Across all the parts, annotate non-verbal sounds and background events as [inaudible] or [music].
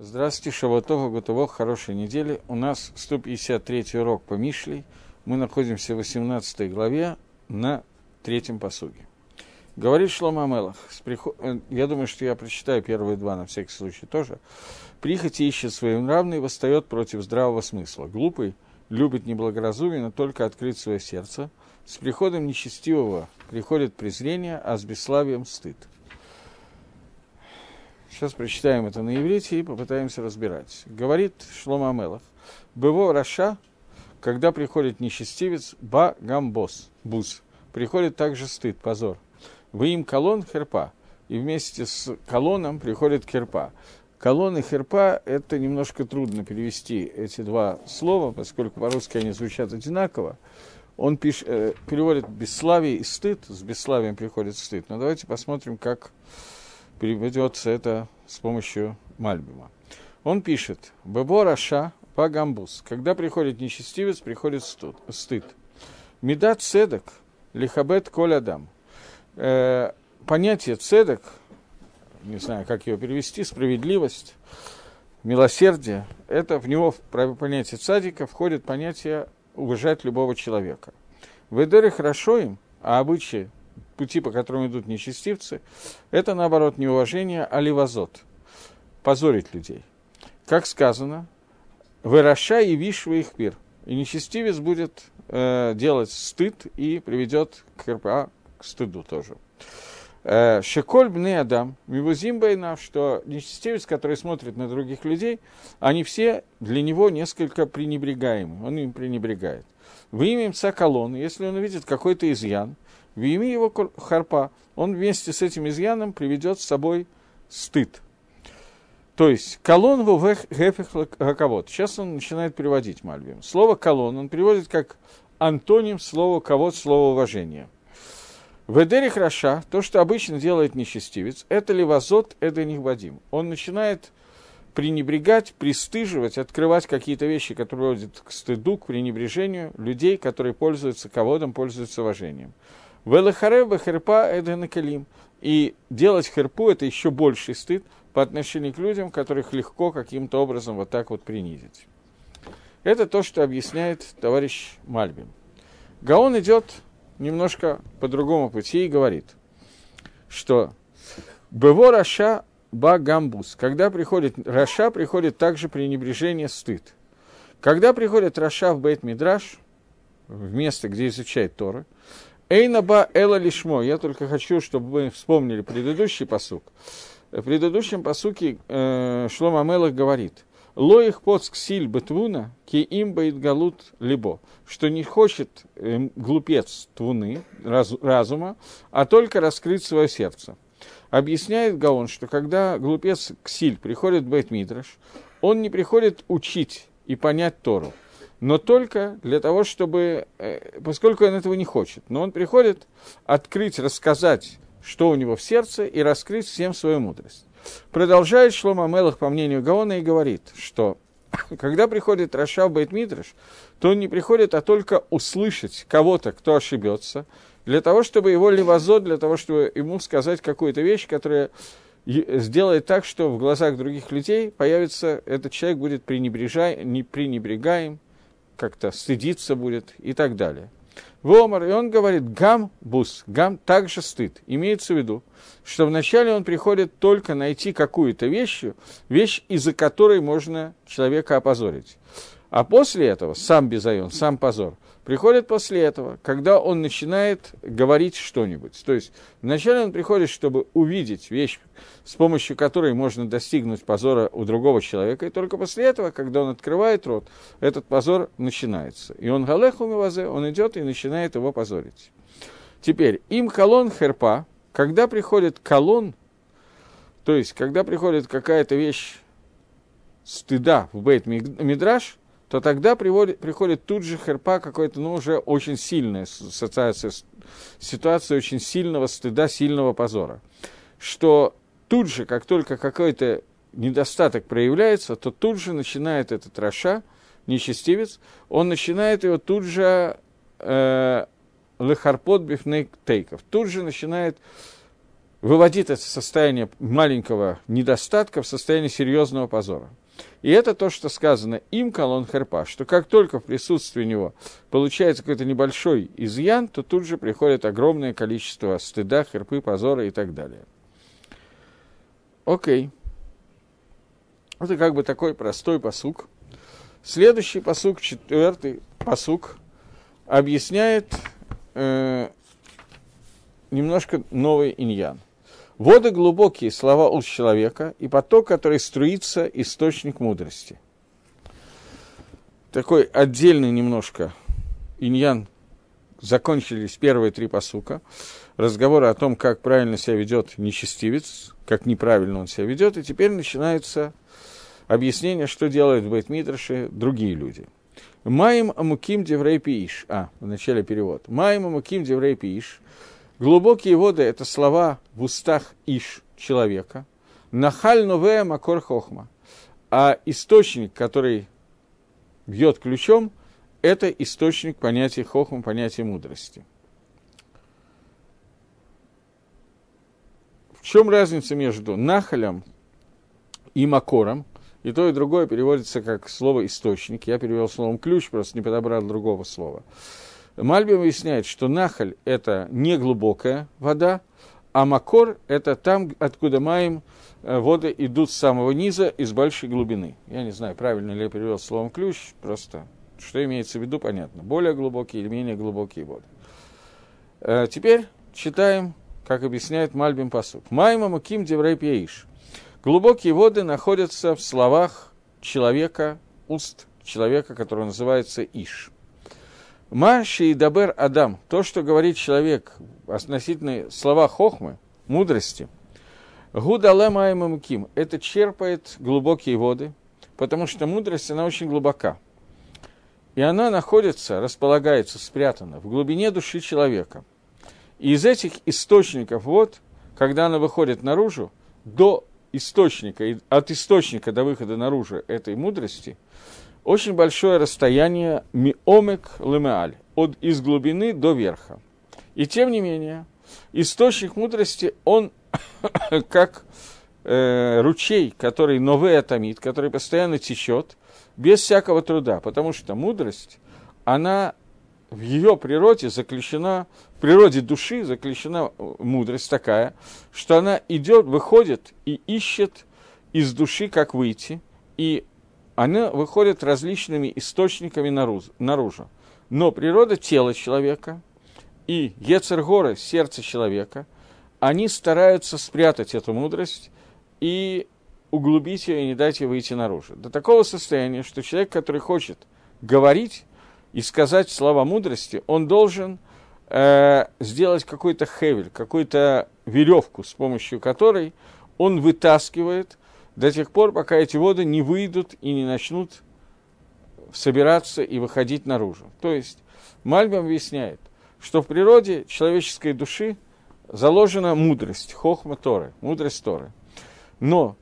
Здравствуйте, Шаватова, Гутово, хорошей недели. У нас 153 урок по Мишлей. Мы находимся в 18 главе на третьем посуге. Говорит Шлома Амелах, приход... Э, я думаю, что я прочитаю первые два на всякий случай тоже. Прихоти ищет своим равный, восстает против здравого смысла. Глупый любит неблагоразумие, но только открыть свое сердце. С приходом нечестивого приходит презрение, а с бесславием стыд. Сейчас прочитаем это на иврите и попытаемся разбирать. Говорит Шлома Амелах, «Быво Раша, когда приходит нечестивец, ба гамбос, бус, приходит также стыд, позор. Вы им колон херпа, и вместе с колоном приходит херпа. Колон и херпа – это немножко трудно перевести эти два слова, поскольку по-русски они звучат одинаково. Он пиш, э, переводит бесславие и стыд, с бесславием приходит стыд. Но давайте посмотрим, как переведется это с помощью Мальбима. Он пишет, «Бебо Раша Пагамбус». Когда приходит нечестивец, приходит стыд. Медат цедок, лихабет коль адам. Э, понятие цедок, не знаю, как его перевести, справедливость, милосердие, это в него, в понятие цадика, входит понятие уважать любого человека. В Эдере хорошо им, а обычаи пути, по которым идут нечестивцы, это, наоборот, неуважение, а ливазот, позорить людей. Как сказано, «Выраша и вишва их пир». И нечестивец будет э, делать стыд и приведет к, а, к стыду тоже. Э, Шеколь бне адам, мивузим байнав, что нечестивец, который смотрит на других людей, они все для него несколько пренебрегаемы, он им пренебрегает. Вы имеем цакалон, если он увидит какой-то изъян, в имя его харпа, он вместе с этим изъяном приведет с собой стыд. То есть, колон в гефех хаковод. Сейчас он начинает переводить Мальбим. Слово колон он переводит как антоним слова ковод, слово уважения. В Эдере Раша, то, что обычно делает нечестивец, это левазот, это нихвадим. Он начинает пренебрегать, пристыживать, открывать какие-то вещи, которые приводят к стыду, к пренебрежению людей, которые пользуются ководом, пользуются уважением. Велахареба херпа это накалим. И делать херпу – это еще больший стыд по отношению к людям, которых легко каким-то образом вот так вот принизить. Это то, что объясняет товарищ Мальбин. Гаон идет немножко по другому пути и говорит, что «Бево Раша ба гамбус». Когда приходит Раша, приходит также пренебрежение, стыд. Когда приходит Раша в Бейт Мидраш, в место, где изучает Торы, Эйнаба эла лишмо. Я только хочу, чтобы вы вспомнили предыдущий посук. В предыдущем посуке э, Шлома Мелах говорит, Ло их поцк силь бетвуна, ки им бейт галут либо, что не хочет э, глупец твуны, раз, разума, а только раскрыть свое сердце. Объясняет Гаон, что когда глупец Ксиль приходит в Бейт Мидраш, он не приходит учить и понять Тору, но только для того, чтобы, э, поскольку он этого не хочет, но он приходит открыть, рассказать, что у него в сердце, и раскрыть всем свою мудрость. Продолжает Шлома Мелах, по мнению Гаона, и говорит, что [coughs] когда приходит Раша в Бейтмидраш, то он не приходит, а только услышать кого-то, кто ошибется, для того, чтобы его левозот, для того, чтобы ему сказать какую-то вещь, которая сделает так, что в глазах других людей появится, этот человек будет пренебрежаем, не пренебрегаем, как-то стыдиться будет и так далее. Вомар, и он говорит, гам бус, гам также стыд. Имеется в виду, что вначале он приходит только найти какую-то вещь, вещь, из-за которой можно человека опозорить. А после этого, сам безайон, сам позор, приходит после этого, когда он начинает говорить что-нибудь. То есть вначале он приходит, чтобы увидеть вещь, с помощью которой можно достигнуть позора у другого человека, и только после этого, когда он открывает рот, этот позор начинается. И он галеху мивазе, он идет и начинает его позорить. Теперь, им колон херпа, когда приходит колон, то есть, когда приходит какая-то вещь стыда в бейт мидраш, то тогда приводит, приходит тут же херпа какой-то, ну, уже очень сильная ситуация, ситуация очень сильного стыда, сильного позора. Что тут же, как только какой-то недостаток проявляется, то тут же начинает этот Раша, нечестивец, он начинает его тут же э, лехарпот бифней тейков, тут же начинает выводит это состояние маленького недостатка в состояние серьезного позора. И это то, что сказано им, колон херпа, что как только в присутствии него получается какой-то небольшой изъян, то тут же приходит огромное количество стыда, херпы, позора и так далее. Окей. Это как бы такой простой посук. Следующий посук, четвертый посук, объясняет э, немножко новый иньян. Воды глубокие, слова уст человека, и поток, который струится, источник мудрости. Такой отдельный немножко иньян закончились первые три посука. Разговоры о том, как правильно себя ведет нечестивец, как неправильно он себя ведет, и теперь начинается объяснение, что делают в Бейтмитраше другие люди. Маем амуким деврей пииш. А, в начале перевод. Маем амуким деврей пииш. Глубокие воды – это слова в устах Иш, человека. Нахаль новея макор хохма. А источник, который бьет ключом, это источник понятия хохма, понятия мудрости. В чем разница между нахалем и макором? И то, и другое переводится как слово «источник». Я перевел словом «ключ», просто не подобрал другого слова. Мальбим выясняет, что нахаль – это не глубокая вода, а макор – это там, откуда маем э, воды идут с самого низа, из большей глубины. Я не знаю, правильно ли я перевел словом «ключ», просто что имеется в виду, понятно. Более глубокие или менее глубокие воды. Э, теперь читаем, как объясняет Мальбим Пасук. «Майма муким деврей пьеиш». Глубокие воды находятся в словах человека, уст человека, который называется Иш – Маши и Дабер Адам, то, что говорит человек относительно слова хохмы, мудрости, Гудале Маймамуким, это черпает глубокие воды, потому что мудрость, она очень глубока. И она находится, располагается, спрятана в глубине души человека. И из этих источников вот, когда она выходит наружу, до источника, от источника до выхода наружу этой мудрости – очень большое расстояние миомек лемеаль, от из глубины до верха. И тем не менее, источник мудрости, он [coughs] как э, ручей, который новый атомит, который постоянно течет, без всякого труда, потому что мудрость, она в ее природе заключена, в природе души заключена э, мудрость такая, что она идет, выходит и ищет из души, как выйти, и она выходит различными источниками наружу. Но природа тела человека и Ецергоры, сердце человека, они стараются спрятать эту мудрость и углубить ее и не дать ей выйти наружу. До такого состояния, что человек, который хочет говорить и сказать слова мудрости, он должен э, сделать какой-то хевель, какую-то веревку, с помощью которой он вытаскивает до тех пор, пока эти воды не выйдут и не начнут собираться и выходить наружу. То есть Мальбам объясняет, что в природе человеческой души заложена мудрость, хохма Торы, мудрость Торы. Но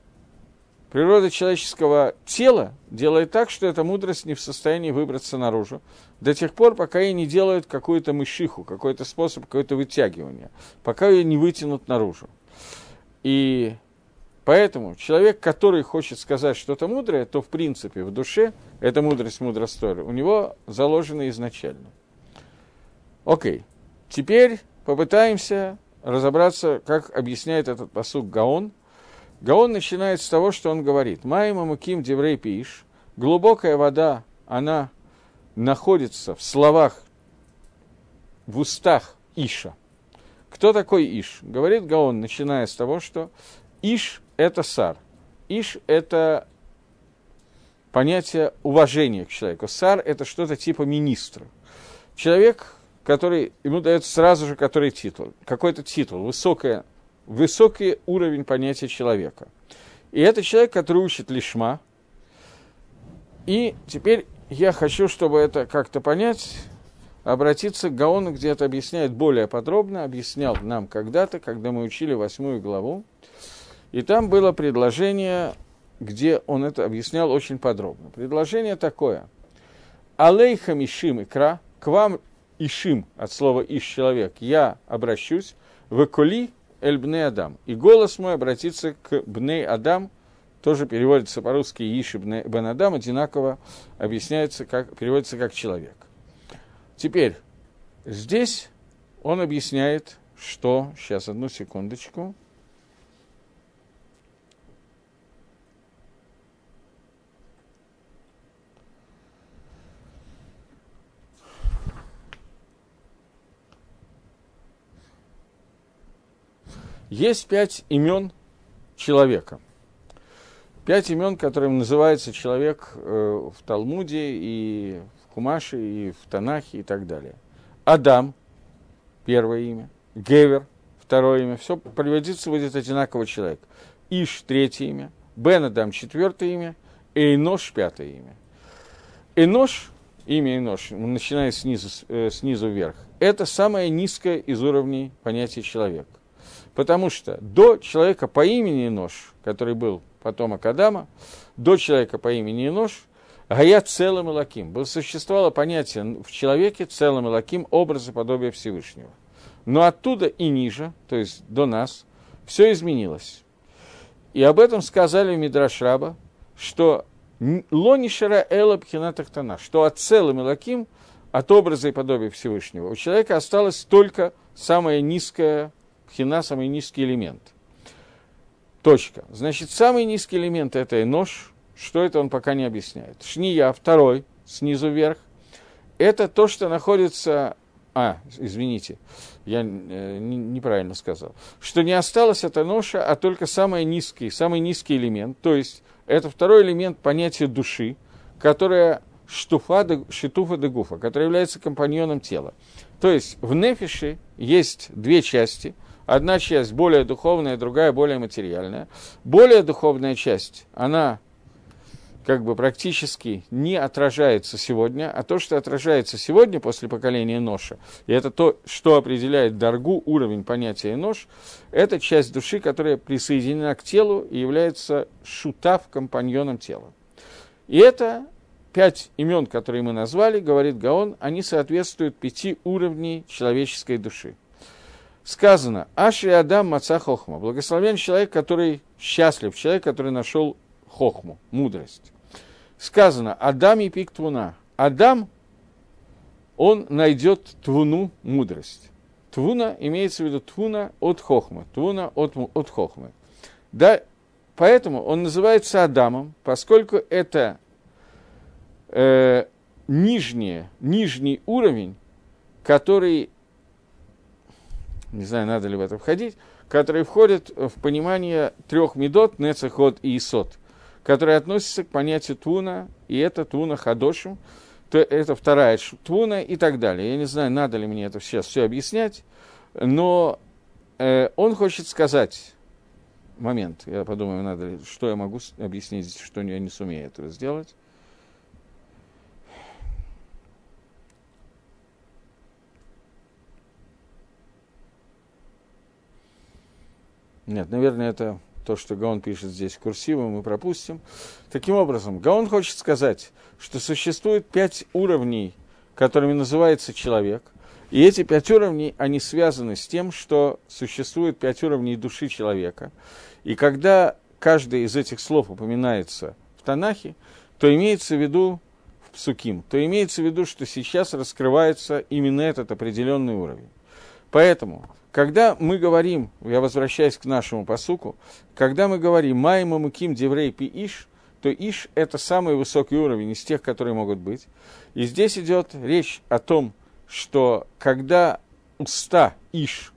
природа человеческого тела делает так, что эта мудрость не в состоянии выбраться наружу, до тех пор, пока ей не делают какую-то мышиху, какой-то способ, какое-то вытягивание, пока ее не вытянут наружу. И Поэтому человек, который хочет сказать что-то мудрое, то в принципе в душе эта мудрость, мудрость у него заложена изначально. Окей, теперь попытаемся разобраться, как объясняет этот посук Гаон. Гаон начинает с того, что он говорит. Майма муким деврей пиш. Глубокая вода, она находится в словах, в устах Иша. Кто такой Иш? Говорит Гаон, начиная с того, что Иш – это сар. Иш – это понятие уважения к человеку. Сар – это что-то типа министра. Человек, который, ему дается сразу же который титул, какой-то титул, высокое, высокий уровень понятия человека. И это человек, который учит лишма. И теперь я хочу, чтобы это как-то понять, обратиться к Гаону, где это объясняет более подробно, объяснял нам когда-то, когда мы учили восьмую главу. И там было предложение, где он это объяснял очень подробно. Предложение такое. Алейха Мишим Икра, к вам Ишим, от слова Иш человек, я обращусь, в Экули, эль бне Адам. И голос мой обратится к бне Адам, тоже переводится по-русски Иши бен Адам, одинаково объясняется, как, переводится как человек. Теперь, здесь он объясняет, что... Сейчас, одну секундочку. Есть пять имен человека. Пять имен, которым называется человек э, в Талмуде и в Кумаше, и в Танахе, и так далее. Адам, первое имя. Гевер, второе имя. Все приводится будет одинаково человек. Иш, третье имя. Бен Адам, четвертое имя. Эйнош, пятое имя. Энош, имя Энош, начиная снизу, э, снизу вверх, это самое низкое из уровней понятия человека. Потому что до человека по имени Нож, который был потомок Адама, до человека по имени Нож, Гая целым Илаким. Было, существовало понятие в человеке целым Илаким, образа подобия Всевышнего. Но оттуда и ниже, то есть до нас, все изменилось. И об этом сказали в Мидраш Раба, что Лонишера Эла Пхинатахтана, что от целым Илаким, от образа и подобия Всевышнего, у человека осталось только самое низкое Пхина – самый низкий элемент. Точка. Значит, самый низкий элемент – это нож. Что это он пока не объясняет. Шния, второй, снизу вверх. Это то, что находится... А, извините, я э, неправильно сказал. Что не осталось это ноша, а только самый низкий, самый низкий элемент. То есть, это второй элемент понятия души, которая штуфа де, шитуфа де гуфа, который является компаньоном тела. То есть в нефише есть две части – Одна часть более духовная, другая более материальная. Более духовная часть, она как бы практически не отражается сегодня, а то, что отражается сегодня после поколения ноша, и это то, что определяет дорогу, уровень понятия нож, это часть души, которая присоединена к телу и является шутав, компаньоном тела. И это пять имен, которые мы назвали, говорит Гаон, они соответствуют пяти уровней человеческой души сказано, Ашри Адам Маца Хохма, благословен человек, который счастлив, человек, который нашел Хохму, мудрость. Сказано, Адам и пик Твуна. Адам, он найдет Твуну, мудрость. Твуна имеется в виду Твуна от Хохмы, Твуна от, от Хохмы. Да, поэтому он называется Адамом, поскольку это э, нижнее, нижний уровень, который не знаю, надо ли в это входить, которые входят в понимание трех медот, нецехот и исот, которые относятся к понятию туна, и это туна хадошим, то это вторая туна и так далее. Я не знаю, надо ли мне это сейчас все объяснять, но э, он хочет сказать, момент, я подумаю, надо ли, что я могу объяснить, что я не сумею этого сделать. Нет, наверное, это то, что Гаон пишет здесь курсивом, мы пропустим. Таким образом, Гаон хочет сказать, что существует пять уровней, которыми называется человек, и эти пять уровней, они связаны с тем, что существует пять уровней души человека. И когда каждый из этих слов упоминается в Танахе, то имеется в виду в Псуким, то имеется в виду, что сейчас раскрывается именно этот определенный уровень. Поэтому когда мы говорим, я возвращаюсь к нашему посуку, когда мы говорим «Майма муким деврей пи иш», то иш – это самый высокий уровень из тех, которые могут быть. И здесь идет речь о том, что когда уста иш,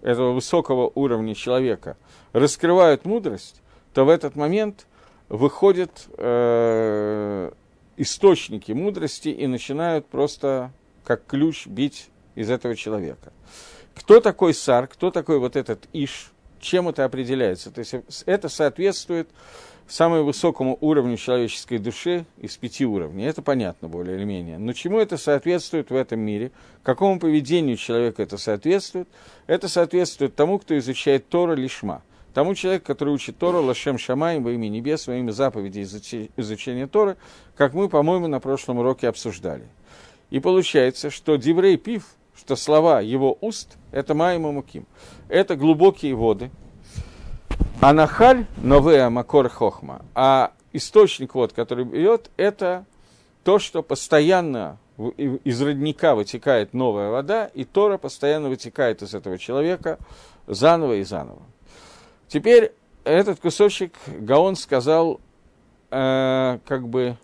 этого высокого уровня человека, раскрывают мудрость, то в этот момент выходят э, источники мудрости и начинают просто как ключ бить из этого человека. Кто такой сар, кто такой вот этот иш, чем это определяется? То есть это соответствует самому высокому уровню человеческой души из пяти уровней. Это понятно более или менее. Но чему это соответствует в этом мире? Какому поведению человека это соответствует? Это соответствует тому, кто изучает Тора лишма. Тому человеку, который учит Тору, Лашем Шамай, во имя небес, во имя заповедей изучения Торы, как мы, по-моему, на прошлом уроке обсуждали. И получается, что Диврей Пив – что слова его уст – это Маим Муким. Это глубокие воды. А Нахаль – Новея Макор Хохма. А источник вод, который бьет, это то, что постоянно из родника вытекает новая вода, и Тора постоянно вытекает из этого человека заново и заново. Теперь этот кусочек Гаон сказал э, как бы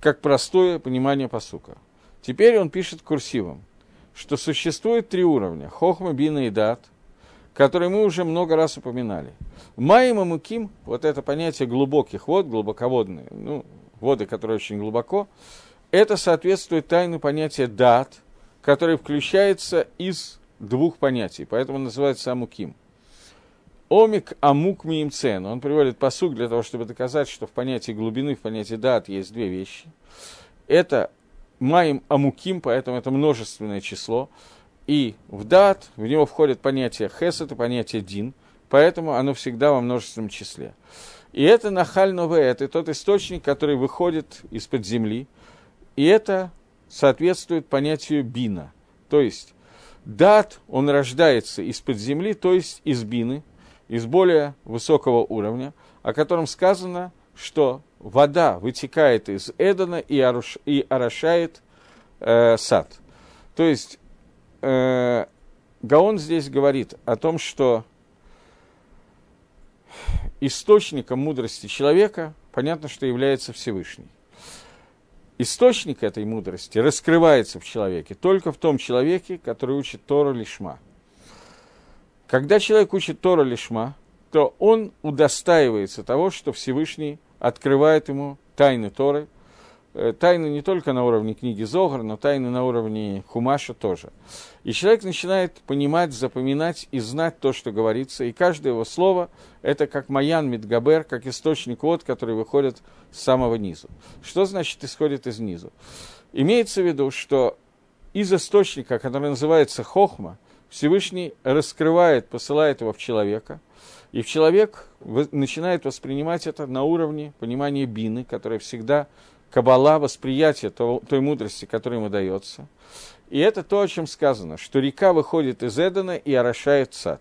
как простое понимание посука. Теперь он пишет курсивом, что существует три уровня – хохма, бина и дат, которые мы уже много раз упоминали. Маим и муким, вот это понятие глубоких вод, глубоководные, ну, воды, которые очень глубоко, это соответствует тайну понятия дат, которое включается из двух понятий, поэтому называется амуким – Омик амук миимцен. Он приводит посук для того, чтобы доказать, что в понятии глубины, в понятии дат есть две вещи. Это маим амуким, поэтому это множественное число. И в дат в него входит понятие хесед и понятие дин, поэтому оно всегда во множественном числе. И это нахаль нове, это тот источник, который выходит из-под земли. И это соответствует понятию бина. То есть дат, он рождается из-под земли, то есть из бины, из более высокого уровня, о котором сказано, что вода вытекает из Эдена и, оруш, и орошает э, сад. То есть э, Гаон здесь говорит о том, что источником мудрости человека, понятно, что является Всевышний. Источник этой мудрости раскрывается в человеке только в том человеке, который учит Тору Лишма – когда человек учит Тора Лишма, то он удостаивается того, что Всевышний открывает ему тайны Торы, э, тайны не только на уровне книги Зогар, но тайны на уровне Хумаша тоже. И человек начинает понимать, запоминать и знать то, что говорится, и каждое его слово – это как Маян Мидгабер, как источник вод, который выходит с самого низу. Что значит исходит из низу? Имеется в виду, что из источника, который называется Хохма – Всевышний раскрывает, посылает его в человека, и человек начинает воспринимать это на уровне понимания бины, которая всегда кабала, восприятие той мудрости, которая ему дается. И это то, о чем сказано, что река выходит из Эдена и орошает сад.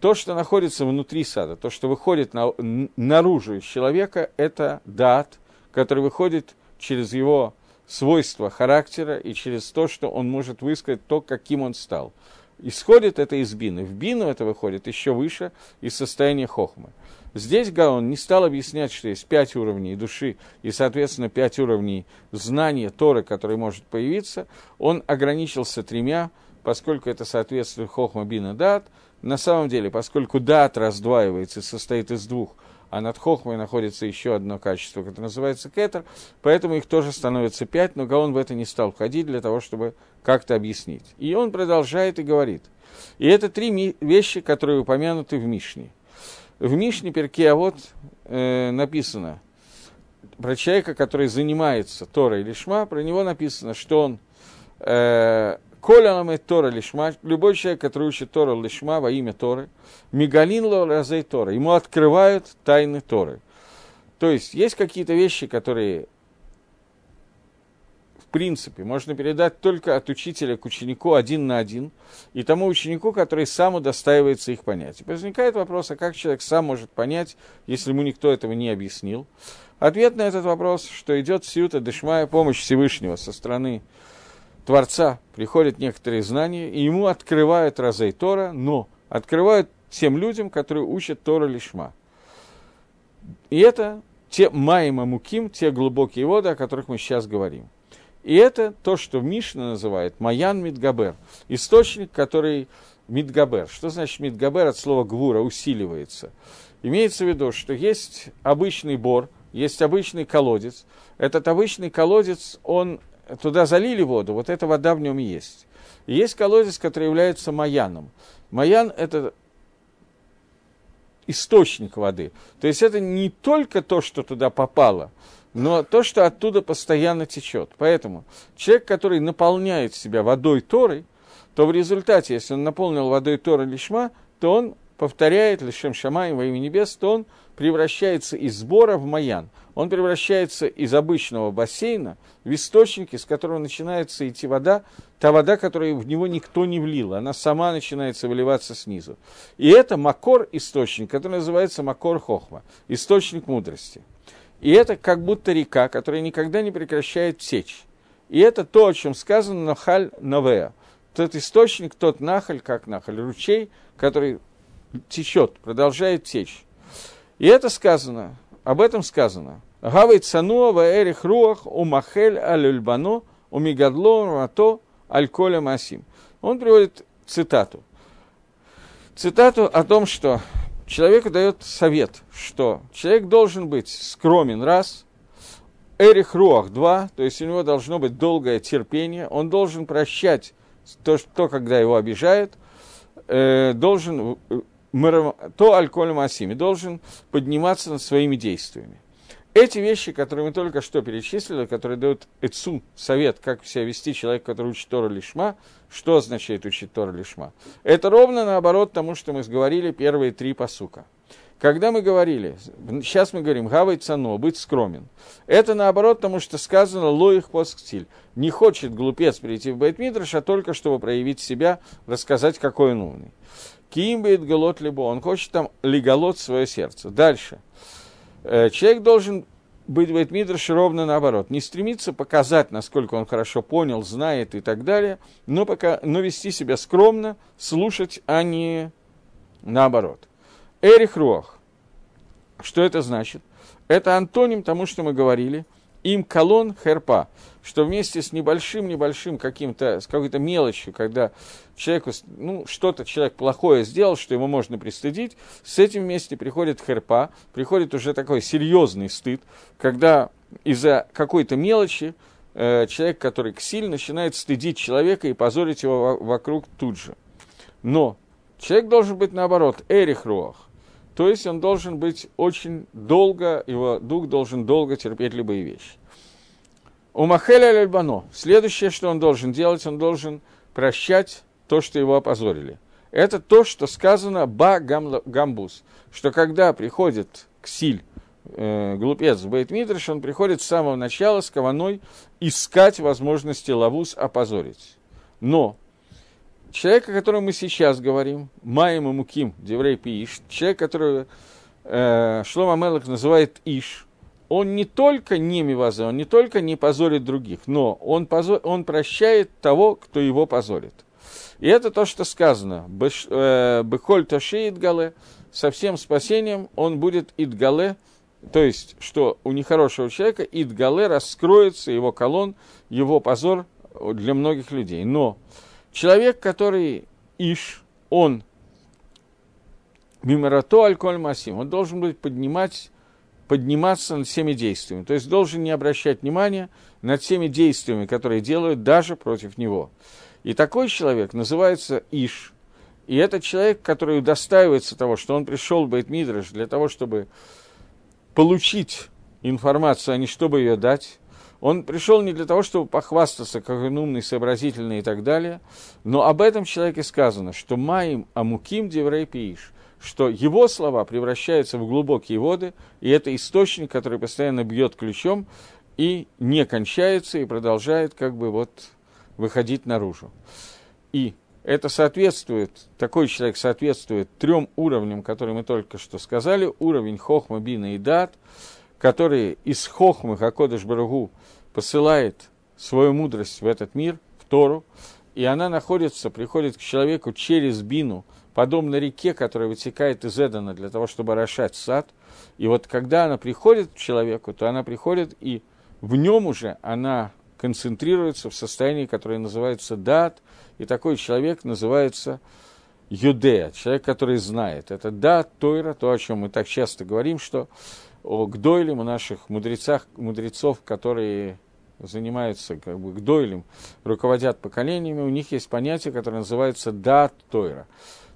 То, что находится внутри сада, то, что выходит на, наружу из человека, это дат, который выходит через его свойства характера и через то, что он может высказать то, каким он стал исходит это из бины. В бину это выходит еще выше из состояния хохмы. Здесь Гаон не стал объяснять, что есть пять уровней души и, соответственно, пять уровней знания Торы, которые может появиться. Он ограничился тремя, поскольку это соответствует хохма бина дат. На самом деле, поскольку дат раздваивается и состоит из двух – а над Хохмой находится еще одно качество, которое называется кетер, поэтому их тоже становится пять, но Гаон в это не стал входить для того, чтобы как-то объяснить. И он продолжает и говорит. И это три вещи, которые упомянуты в Мишне. В Мишне Перке, а вот э, написано про человека, который занимается Торой или Шма, про него написано, что он э, Коля ламет Тора лишма, любой человек, который учит Тора лишма во имя Торы, мигалин ло разей Тора, ему открывают тайны Торы. То есть есть какие-то вещи, которые в принципе можно передать только от учителя к ученику один на один, и тому ученику, который сам удостаивается их понять. И возникает вопрос, а как человек сам может понять, если ему никто этого не объяснил? Ответ на этот вопрос, что идет сиута дешмая помощь Всевышнего со стороны Творца приходят некоторые знания, и ему открывают Розей Тора, но открывают тем людям, которые учат Тора Лишма. И это те Маима Муким, те глубокие воды, о которых мы сейчас говорим. И это то, что Мишна называет Маян Мидгабер, источник, который Мидгабер. Что значит Мидгабер от слова гвура, усиливается? Имеется в виду, что есть обычный бор, есть обычный колодец. Этот обычный колодец, он туда залили воду, вот эта вода в нем есть. И есть колодец, который является маяном. Маян – это источник воды. То есть это не только то, что туда попало, но то, что оттуда постоянно течет. Поэтому человек, который наполняет себя водой Торы, то в результате, если он наполнил водой Торы лишма, то он повторяет лишем шамаем во имя небес, то он превращается из сбора в маян. Он превращается из обычного бассейна в источник, из которого начинается идти вода, та вода, которую в него никто не влил, она сама начинается выливаться снизу. И это макор источник, который называется макор хохма, источник мудрости. И это как будто река, которая никогда не прекращает течь. И это то, о чем сказано Нахаль Новея. Тот источник, тот нахаль, как нахаль, ручей, который течет, продолжает течь. И это сказано, об этом сказано. Гавай цануа эрих руах у махель алюльбано у мигадло мато аль масим. Он приводит цитату. Цитату о том, что человеку дает совет, что человек должен быть скромен, раз, эрих руах, два, то есть у него должно быть долгое терпение, он должен прощать то, что когда его обижают, э, должен то алькоголь масими, должен подниматься над своими действиями. Эти вещи, которые мы только что перечислили, которые дают Эцу совет, как себя вести человек, который учит Тору Лишма, что означает учить Тору Лишма, это ровно наоборот тому, что мы говорили первые три посука. Когда мы говорили, сейчас мы говорим, гавай цано, быть скромен. Это наоборот, потому что сказано лоих постстиль. Не хочет глупец прийти в Байтмидраш, а только чтобы проявить себя, рассказать, какой он умный. Кимбейт голот либо, он хочет там леголот свое сердце. Дальше. Э, человек должен быть в Байтмидраш ровно наоборот. Не стремиться показать, насколько он хорошо понял, знает и так далее, но, пока, но вести себя скромно, слушать, а не наоборот. Эрих Руах. Что это значит? Это антоним тому, что мы говорили. Им колон херпа, что вместе с небольшим-небольшим каким-то, с какой-то мелочью, когда человеку, ну, что-то человек плохое сделал, что ему можно пристыдить, с этим вместе приходит херпа, приходит уже такой серьезный стыд, когда из-за какой-то мелочи э, человек, который ксиль, начинает стыдить человека и позорить его вокруг тут же. Но человек должен быть наоборот, эрих руах, то есть он должен быть очень долго, его дух должен долго терпеть любые вещи. У Махеля Альбано. Следующее, что он должен делать, он должен прощать то, что его опозорили. Это то, что сказано Ба Гамбус, что когда приходит Ксиль, э, глупец в Бейтмидриш, он приходит с самого начала с кованой искать возможности Лавус опозорить. Но человек, о котором мы сейчас говорим, Маем и Муким, Деврей Пииш, человек, который э, Шлома Мелах называет Иш, он не только не миваза, он не только не позорит других, но он, позор, он прощает того, кто его позорит. И это то, что сказано. Э, Бехоль Тоши Идгале, со всем спасением он будет Идгале, то есть, что у нехорошего человека Идгале раскроется его колон, его позор для многих людей. Но Человек, который иш, он мимарато альколь масим, он должен быть поднимать, подниматься над всеми действиями. То есть должен не обращать внимания над всеми действиями, которые делают даже против него. И такой человек называется иш. И это человек, который удостаивается того, что он пришел в Бейтмидраш для того, чтобы получить информацию, а не чтобы ее дать, он пришел не для того, чтобы похвастаться, как он умный, сообразительный и так далее, но об этом человеке сказано, что «маим амуким деврей пииш», что его слова превращаются в глубокие воды, и это источник, который постоянно бьет ключом и не кончается, и продолжает как бы вот выходить наружу. И это соответствует, такой человек соответствует трем уровням, которые мы только что сказали. Уровень хохма, бина и дат, которые из хохмы Хакодыш Барагу посылает свою мудрость в этот мир, в Тору, и она находится, приходит к человеку через бину, подобно реке, которая вытекает из Эдена для того, чтобы орошать сад. И вот когда она приходит к человеку, то она приходит, и в нем уже она концентрируется в состоянии, которое называется дат, и такой человек называется юдея, человек, который знает. Это дат, тойра, то, о чем мы так часто говорим, что о Гдойлем, о наших мудрецах, мудрецов, которые занимаются как бы Гдойлем, руководят поколениями, у них есть понятие, которое называется дат Тойра.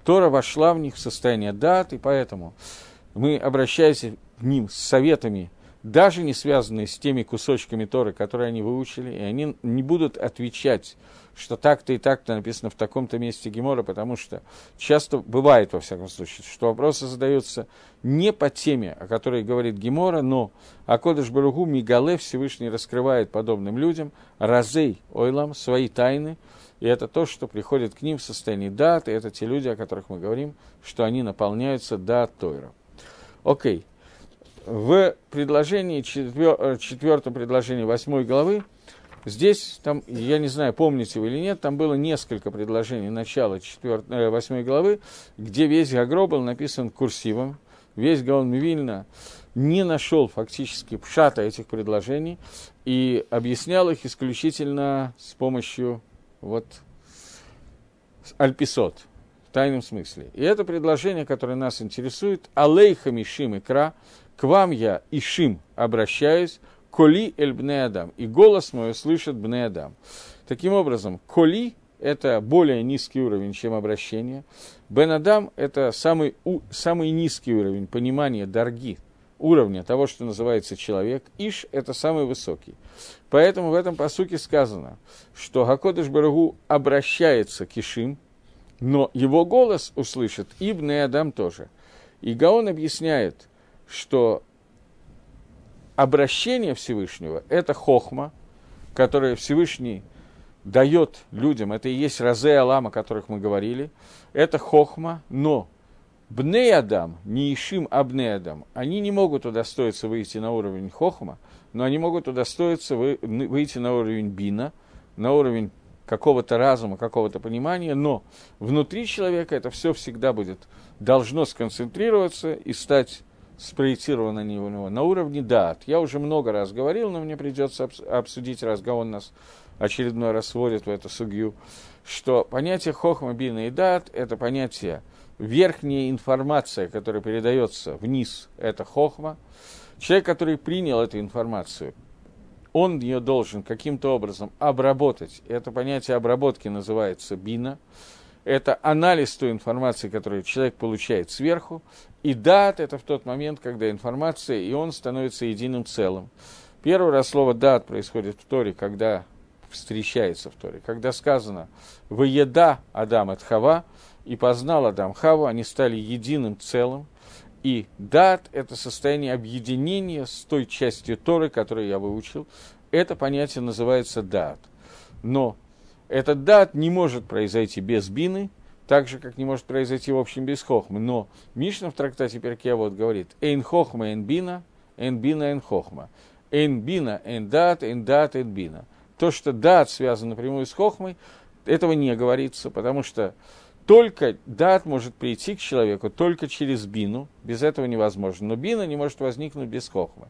Тора вошла в них в состояние дат, и поэтому мы, обращаясь к ним с советами даже не связанные с теми кусочками Торы, которые они выучили, и они не будут отвечать, что так-то и так-то написано в таком-то месте Гемора, потому что часто бывает, во всяком случае, что вопросы задаются не по теме, о которой говорит Гемора, но Акодыш Баругу Мигале Всевышний раскрывает подобным людям, разей ойлам, свои тайны, и это то, что приходит к ним в состоянии дат, и это те люди, о которых мы говорим, что они наполняются дат Тойра. Окей. В предложении, четвер, э, четвертом предложении восьмой главы, здесь, там, я не знаю, помните вы или нет, там было несколько предложений начала э, восьмой главы, где весь Гагро был написан курсивом, весь Гаон Мивильна не нашел фактически пшата этих предложений и объяснял их исключительно с помощью вот. Альписот, в тайном смысле. И это предложение, которое нас интересует, алейха мишим икра, к вам я, Ишим, обращаюсь, Коли эль бне Адам, и голос мой слышит бне Адам. Таким образом, Коли – это более низкий уровень, чем обращение. Бен Адам – это самый, самый низкий уровень понимания дарги, уровня того, что называется человек. Иш – это самый высокий. Поэтому в этом посуке сказано, что Гакодыш Барагу обращается к Ишим, но его голос услышит и Бне Адам тоже. И Гаон объясняет – что обращение Всевышнего – это хохма, которое Всевышний дает людям, это и есть Розе Алам, о которых мы говорили, это хохма, но Бней Адам, не Ишим, а Бней Адам, они не могут удостоиться выйти на уровень хохма, но они могут удостоиться выйти на уровень бина, на уровень какого-то разума, какого-то понимания, но внутри человека это все всегда будет, должно сконцентрироваться и стать спроецировано на него на уровне дат. Я уже много раз говорил, но мне придется обсудить, раз Гаон нас очередной раз вводит в эту судью, что понятие хохма, бина и дат – это понятие верхняя информация, которая передается вниз, это хохма. Человек, который принял эту информацию, он ее должен каким-то образом обработать. Это понятие обработки называется бина. Это анализ той информации, которую человек получает сверху, и дат – это в тот момент, когда информация, и он становится единым целым. Первый раз слово дат происходит в Торе, когда встречается в Торе, когда сказано «Воеда Адам от Хава», и познал Адам Хаву, они стали единым целым. И дат – это состояние объединения с той частью Торы, которую я выучил. Это понятие называется дат. Но этот дат не может произойти без бины – так же, как не может произойти в общем без хохмы. Но Мишна в трактате вот говорит, «Эйн хохма, эйн бина, эйн бина, эйн хохма». «Эйн бина, эйн дат, эйн дат, эйн бина». То, что дат связан напрямую с хохмой, этого не говорится, потому что только дат может прийти к человеку только через бину, без этого невозможно. Но бина не может возникнуть без хохмы.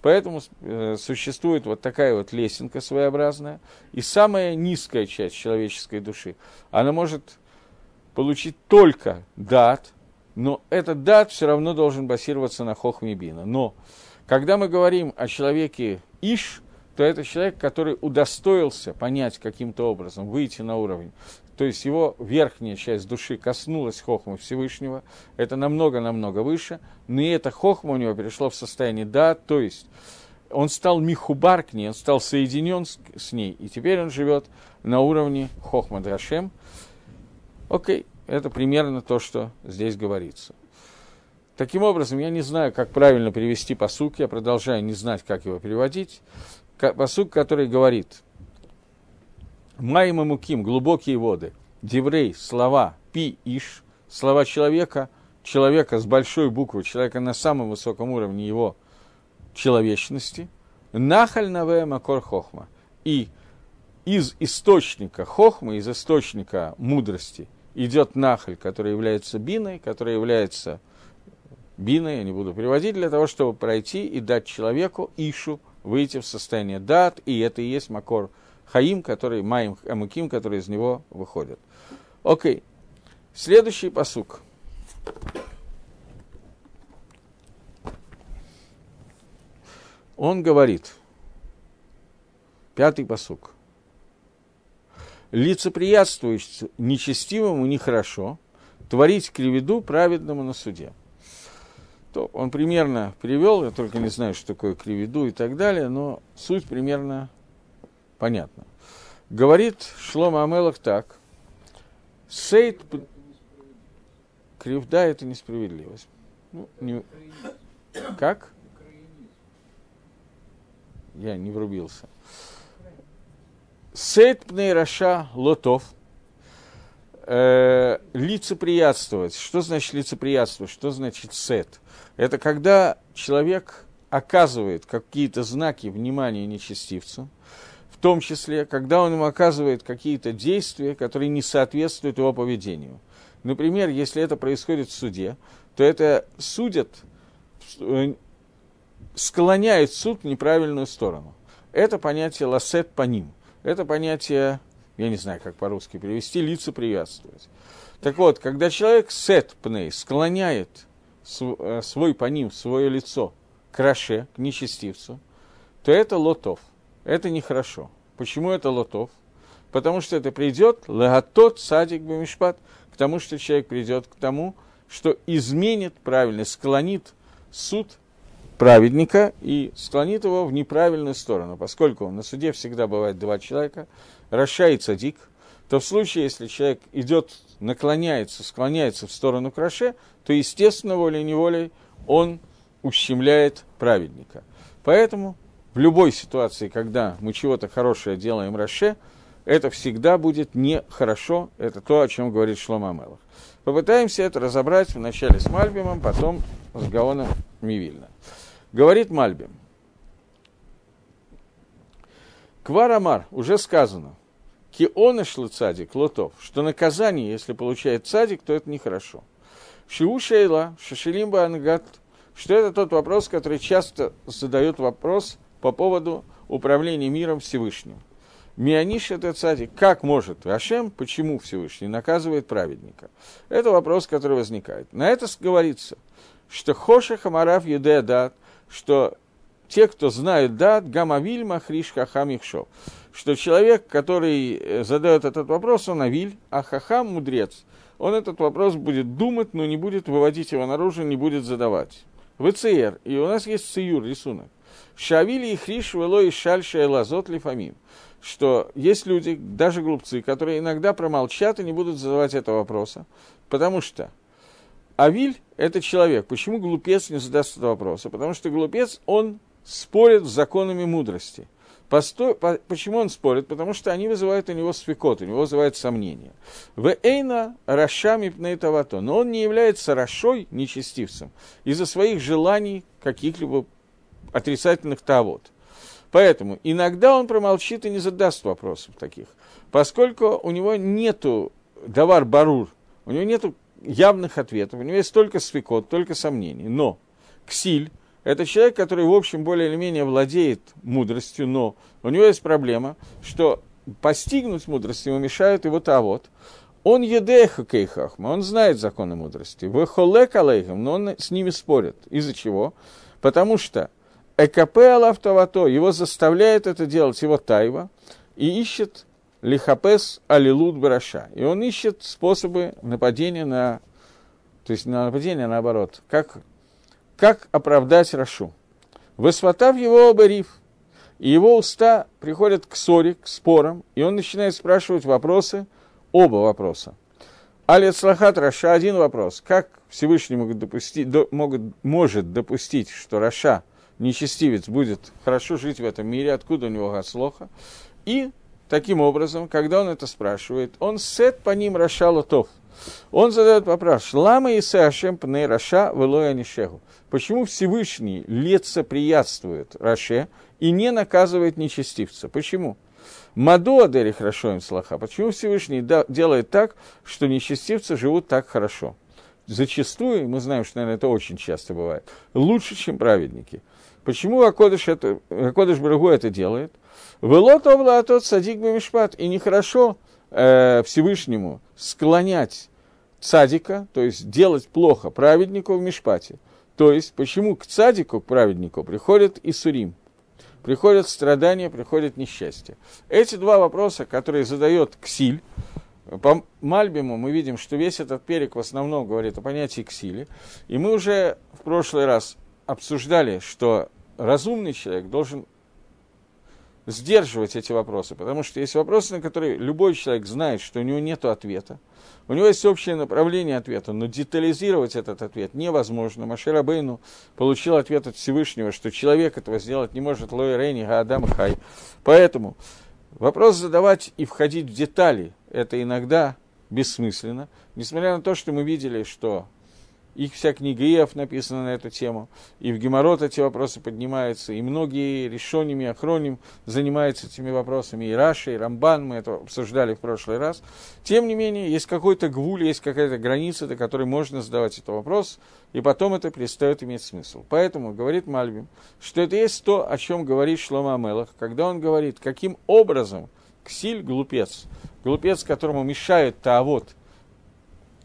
Поэтому э, существует вот такая вот лесенка своеобразная, и самая низкая часть человеческой души, она может получить только дат, но этот дат все равно должен базироваться на хохме бина. Но когда мы говорим о человеке Иш, то это человек, который удостоился понять каким-то образом, выйти на уровень. То есть его верхняя часть души коснулась хохмы Всевышнего, это намного-намного выше, но и эта хохма у него перешла в состояние да, то есть он стал михубар к ней, он стал соединен с, с ней, и теперь он живет на уровне хохма Драшем, Окей, это примерно то, что здесь говорится. Таким образом, я не знаю, как правильно перевести посук, я продолжаю не знать, как его переводить. Посук, который говорит, Майм и Муким, глубокие воды, Деврей, слова, Пи, Иш, слова человека, человека с большой буквы, человека на самом высоком уровне его человечности, Нахаль Наве Макор Хохма. И из источника хохмы, из источника мудрости идет нахаль, который является биной, который является биной, я не буду переводить, для того, чтобы пройти и дать человеку ишу, выйти в состояние дат, и это и есть макор хаим, который, маим амуким, который из него выходит. Окей. Следующий посук. Он говорит, пятый посук лицеприятствуешь нечестивому нехорошо, творить криведу праведному на суде. То он примерно перевел, я только не знаю, что такое кривиду и так далее, но суть примерно понятна. Говорит Шлома Амелах так. Сейт... Кривда – это несправедливость. Ну, не... Как? Я не врубился. Сейт пнейраша лотов. Э, лицеприятствовать. Что значит лицеприятствовать? Что значит сет? Это когда человек оказывает какие-то знаки внимания нечестивцу, том числе, когда он ему оказывает какие-то действия, которые не соответствуют его поведению. Например, если это происходит в суде, то это судят, э, склоняет суд в неправильную сторону. Это понятие лассет по ним. Это понятие, я не знаю, как по-русски перевести, лица приветствовать. Так вот, когда человек сет пней склоняет э, свой по ним, свое лицо к раше, к нечестивцу, то это лотов. Это нехорошо. Почему это лотов? Потому что это придет лагатот садик бамишпат, к тому, что человек придет к тому, что изменит правильно, склонит суд праведника и склонит его в неправильную сторону, поскольку на суде всегда бывает два человека, Раша и Цадик, то в случае, если человек идет, наклоняется, склоняется в сторону Краше, то, естественно, волей-неволей он ущемляет праведника. Поэтому в любой ситуации, когда мы чего-то хорошее делаем Раше, это всегда будет нехорошо, это то, о чем говорит Шлома Амелах. Попытаемся это разобрать вначале с Мальбимом, потом с Гаоном Мивильна. Говорит Мальбим. Кварамар, уже сказано, киона цадик, лотов, что наказание, если получает цадик, то это нехорошо. Шиу шейла, шашилимба ангат, что это тот вопрос, который часто задает вопрос по поводу управления миром Всевышним. Мианиш это цадик. Как может Рашем, почему Всевышний наказывает праведника? Это вопрос, который возникает. На это говорится, что Хоша Хамарав Юдея Дат, что те, кто знают Дат, Гамавиль Махриш Хахам Ихшов, что человек, который э, задает этот вопрос, он Авиль, а Хахам мудрец. Он этот вопрос будет думать, но не будет выводить его наружу, не будет задавать. ВЦР, и у нас есть циюр, рисунок. Шавили и Хриш, Вело и Шальша и Лазот Лифамим что есть люди, даже глупцы, которые иногда промолчат и не будут задавать этого вопроса, потому что Авиль – это человек. Почему глупец не задаст этого вопроса? Потому что глупец, он спорит с законами мудрости. Постой, по, почему он спорит? Потому что они вызывают у него свекот, у него вызывают сомнения. В Эйна Рашами Пнейтавато, но он не является Рашой, нечестивцем, из-за своих желаний каких-либо отрицательных тавод. Поэтому иногда он промолчит и не задаст вопросов таких, поскольку у него нету давар барур, у него нету явных ответов, у него есть только свекот, только сомнений. Но ксиль – это человек, который, в общем, более или менее владеет мудростью, но у него есть проблема, что постигнуть мудрость ему мешает его тавод. Он едеха кейхахма, он знает законы мудрости. Вехолек алейхам, но он с ними спорит. Из-за чего? Потому что ЭКП Алавтавато, его заставляет это делать его тайва, и ищет лихапес алилут бараша. И он ищет способы нападения на, то есть на нападение наоборот, как, как оправдать Рашу. Высватав его оберив, и его уста приходят к ссоре, к спорам, и он начинает спрашивать вопросы, оба вопроса. Алец Лахат Раша, один вопрос. Как Всевышний могут допустить, до, могут, может допустить, что Раша – нечестивец будет хорошо жить в этом мире, откуда у него Гаслоха. И таким образом, когда он это спрашивает, он сет по ним Раша Лотов. Он задает вопрос, Лама и Сашем пней Раша велоя нишеху. Почему Всевышний лицеприятствует Раше и не наказывает нечестивца? Почему? Маду Адери хорошо им слаха. Почему Всевышний делает так, что нечестивцы живут так хорошо? Зачастую, мы знаем, что, наверное, это очень часто бывает, лучше, чем праведники – Почему Акодыш, это, Акодыш это делает? Велот тот садик мишпат. И нехорошо э, Всевышнему склонять цадика, то есть делать плохо праведнику в Мишпате. То есть, почему к цадику, к праведнику, приходит Исурим, приходят страдания, приходит несчастье. Эти два вопроса, которые задает Ксиль, По Мальбиму мы видим, что весь этот перек в основном говорит о понятии ксили. И мы уже в прошлый раз обсуждали, что разумный человек должен сдерживать эти вопросы, потому что есть вопросы, на которые любой человек знает, что у него нет ответа. У него есть общее направление ответа, но детализировать этот ответ невозможно. Машир Абейну получил ответ от Всевышнего, что человек этого сделать не может, Лой Рейни, Адам Хай. Поэтому вопрос задавать и входить в детали, это иногда бессмысленно, несмотря на то, что мы видели, что их вся книга Иов написана на эту тему, и в Геморрот эти вопросы поднимаются, и многие решениями, охроним занимаются этими вопросами, и Раши, и Рамбан, мы это обсуждали в прошлый раз. Тем не менее, есть какой-то гвуль, есть какая-то граница, до которой можно задавать этот вопрос, и потом это перестает иметь смысл. Поэтому говорит Мальбим, что это есть то, о чем говорит Шлома Амелах, когда он говорит, каким образом Ксиль – глупец, глупец, которому мешает Таавот,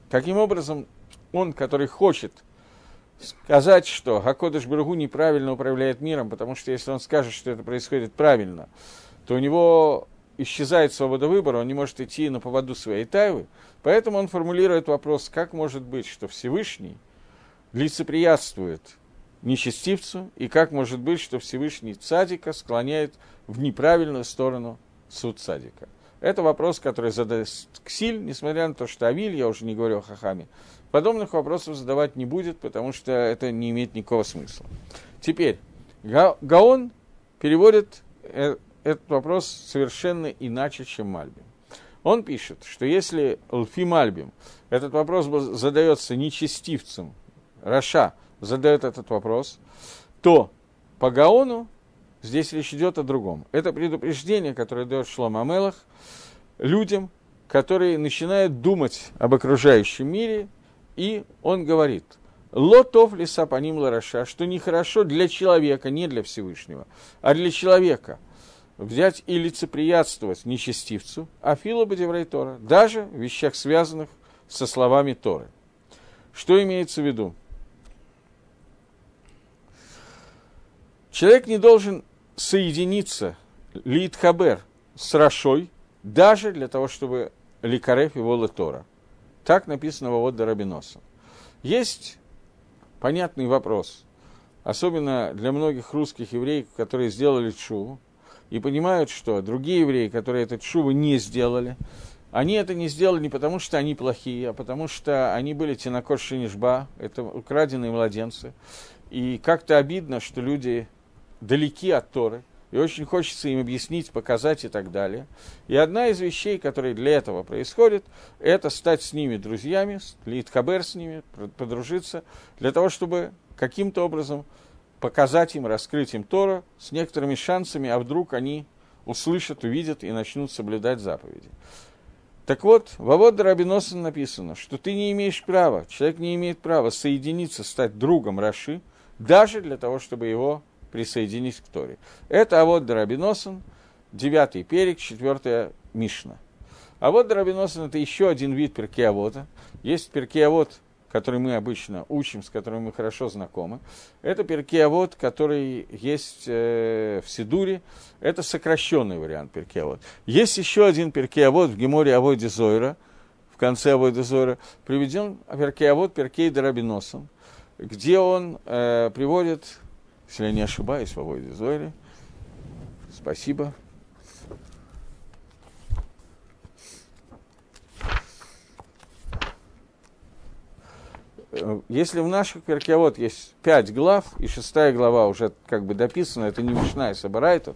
каким образом он, который хочет сказать, что Гакодыш Барагу неправильно управляет миром, потому что если он скажет, что это происходит правильно, то у него исчезает свобода выбора, он не может идти на поводу своей тайвы. Поэтому он формулирует вопрос, как может быть, что Всевышний лицеприятствует нечестивцу, и как может быть, что Всевышний цадика склоняет в неправильную сторону суд цадика. Это вопрос, который задает Ксиль, несмотря на то, что Авиль, я уже не говорю о Хахаме, подобных вопросов задавать не будет, потому что это не имеет никакого смысла. Теперь, Гаон переводит э, этот вопрос совершенно иначе, чем Мальбим. Он пишет, что если Лфи Мальбим этот вопрос задается нечестивцем, Раша задает этот вопрос, то по Гаону здесь речь идет о другом. Это предупреждение, которое дает Шлом Амелах людям, которые начинают думать об окружающем мире и он говорит, лотов лиса по ним лараша, что нехорошо для человека, не для Всевышнего, а для человека взять и лицеприятствовать нечестивцу, а филобадеврей Тора, даже в вещах, связанных со словами Торы. Что имеется в виду? Человек не должен соединиться, литхабер, с Рашой, даже для того, чтобы ликарев его Тора. Так написано во Водда Рабиноса. Есть понятный вопрос, особенно для многих русских евреев, которые сделали чуву, и понимают, что другие евреи, которые этот чуву не сделали, они это не сделали не потому, что они плохие, а потому что они были тенокош шинишба, это украденные младенцы. И как-то обидно, что люди далеки от Торы, и очень хочется им объяснить, показать и так далее. И одна из вещей, которые для этого происходит, это стать с ними друзьями, литхабер с ними, подружиться, для того, чтобы каким-то образом показать им, раскрыть им Тора с некоторыми шансами, а вдруг они услышат, увидят и начнут соблюдать заповеди. Так вот, в Авод Рабиносен написано, что ты не имеешь права, человек не имеет права соединиться, стать другом Раши, даже для того, чтобы его присоединись к Торе. Это Авод Дарабиносан, девятый перек, четвертая Мишна. А вот Дарабиносан это еще один вид перкеавода. Есть перкеавод, который мы обычно учим, с которым мы хорошо знакомы. Это перкеавод, который есть э, в Сидуре. Это сокращенный вариант перкеавод. Есть еще один перкеавод в Геморе Аводе Зойра, в конце Аводе Зойра, приведен перкеавод Перкей Дарабиносан, где он э, приводит если я не ошибаюсь, в Авойде Зойле. Спасибо. Э, если в наших перкиавод есть пять глав, и шестая глава уже как бы дописана, это не Мишна и Сабарайтов,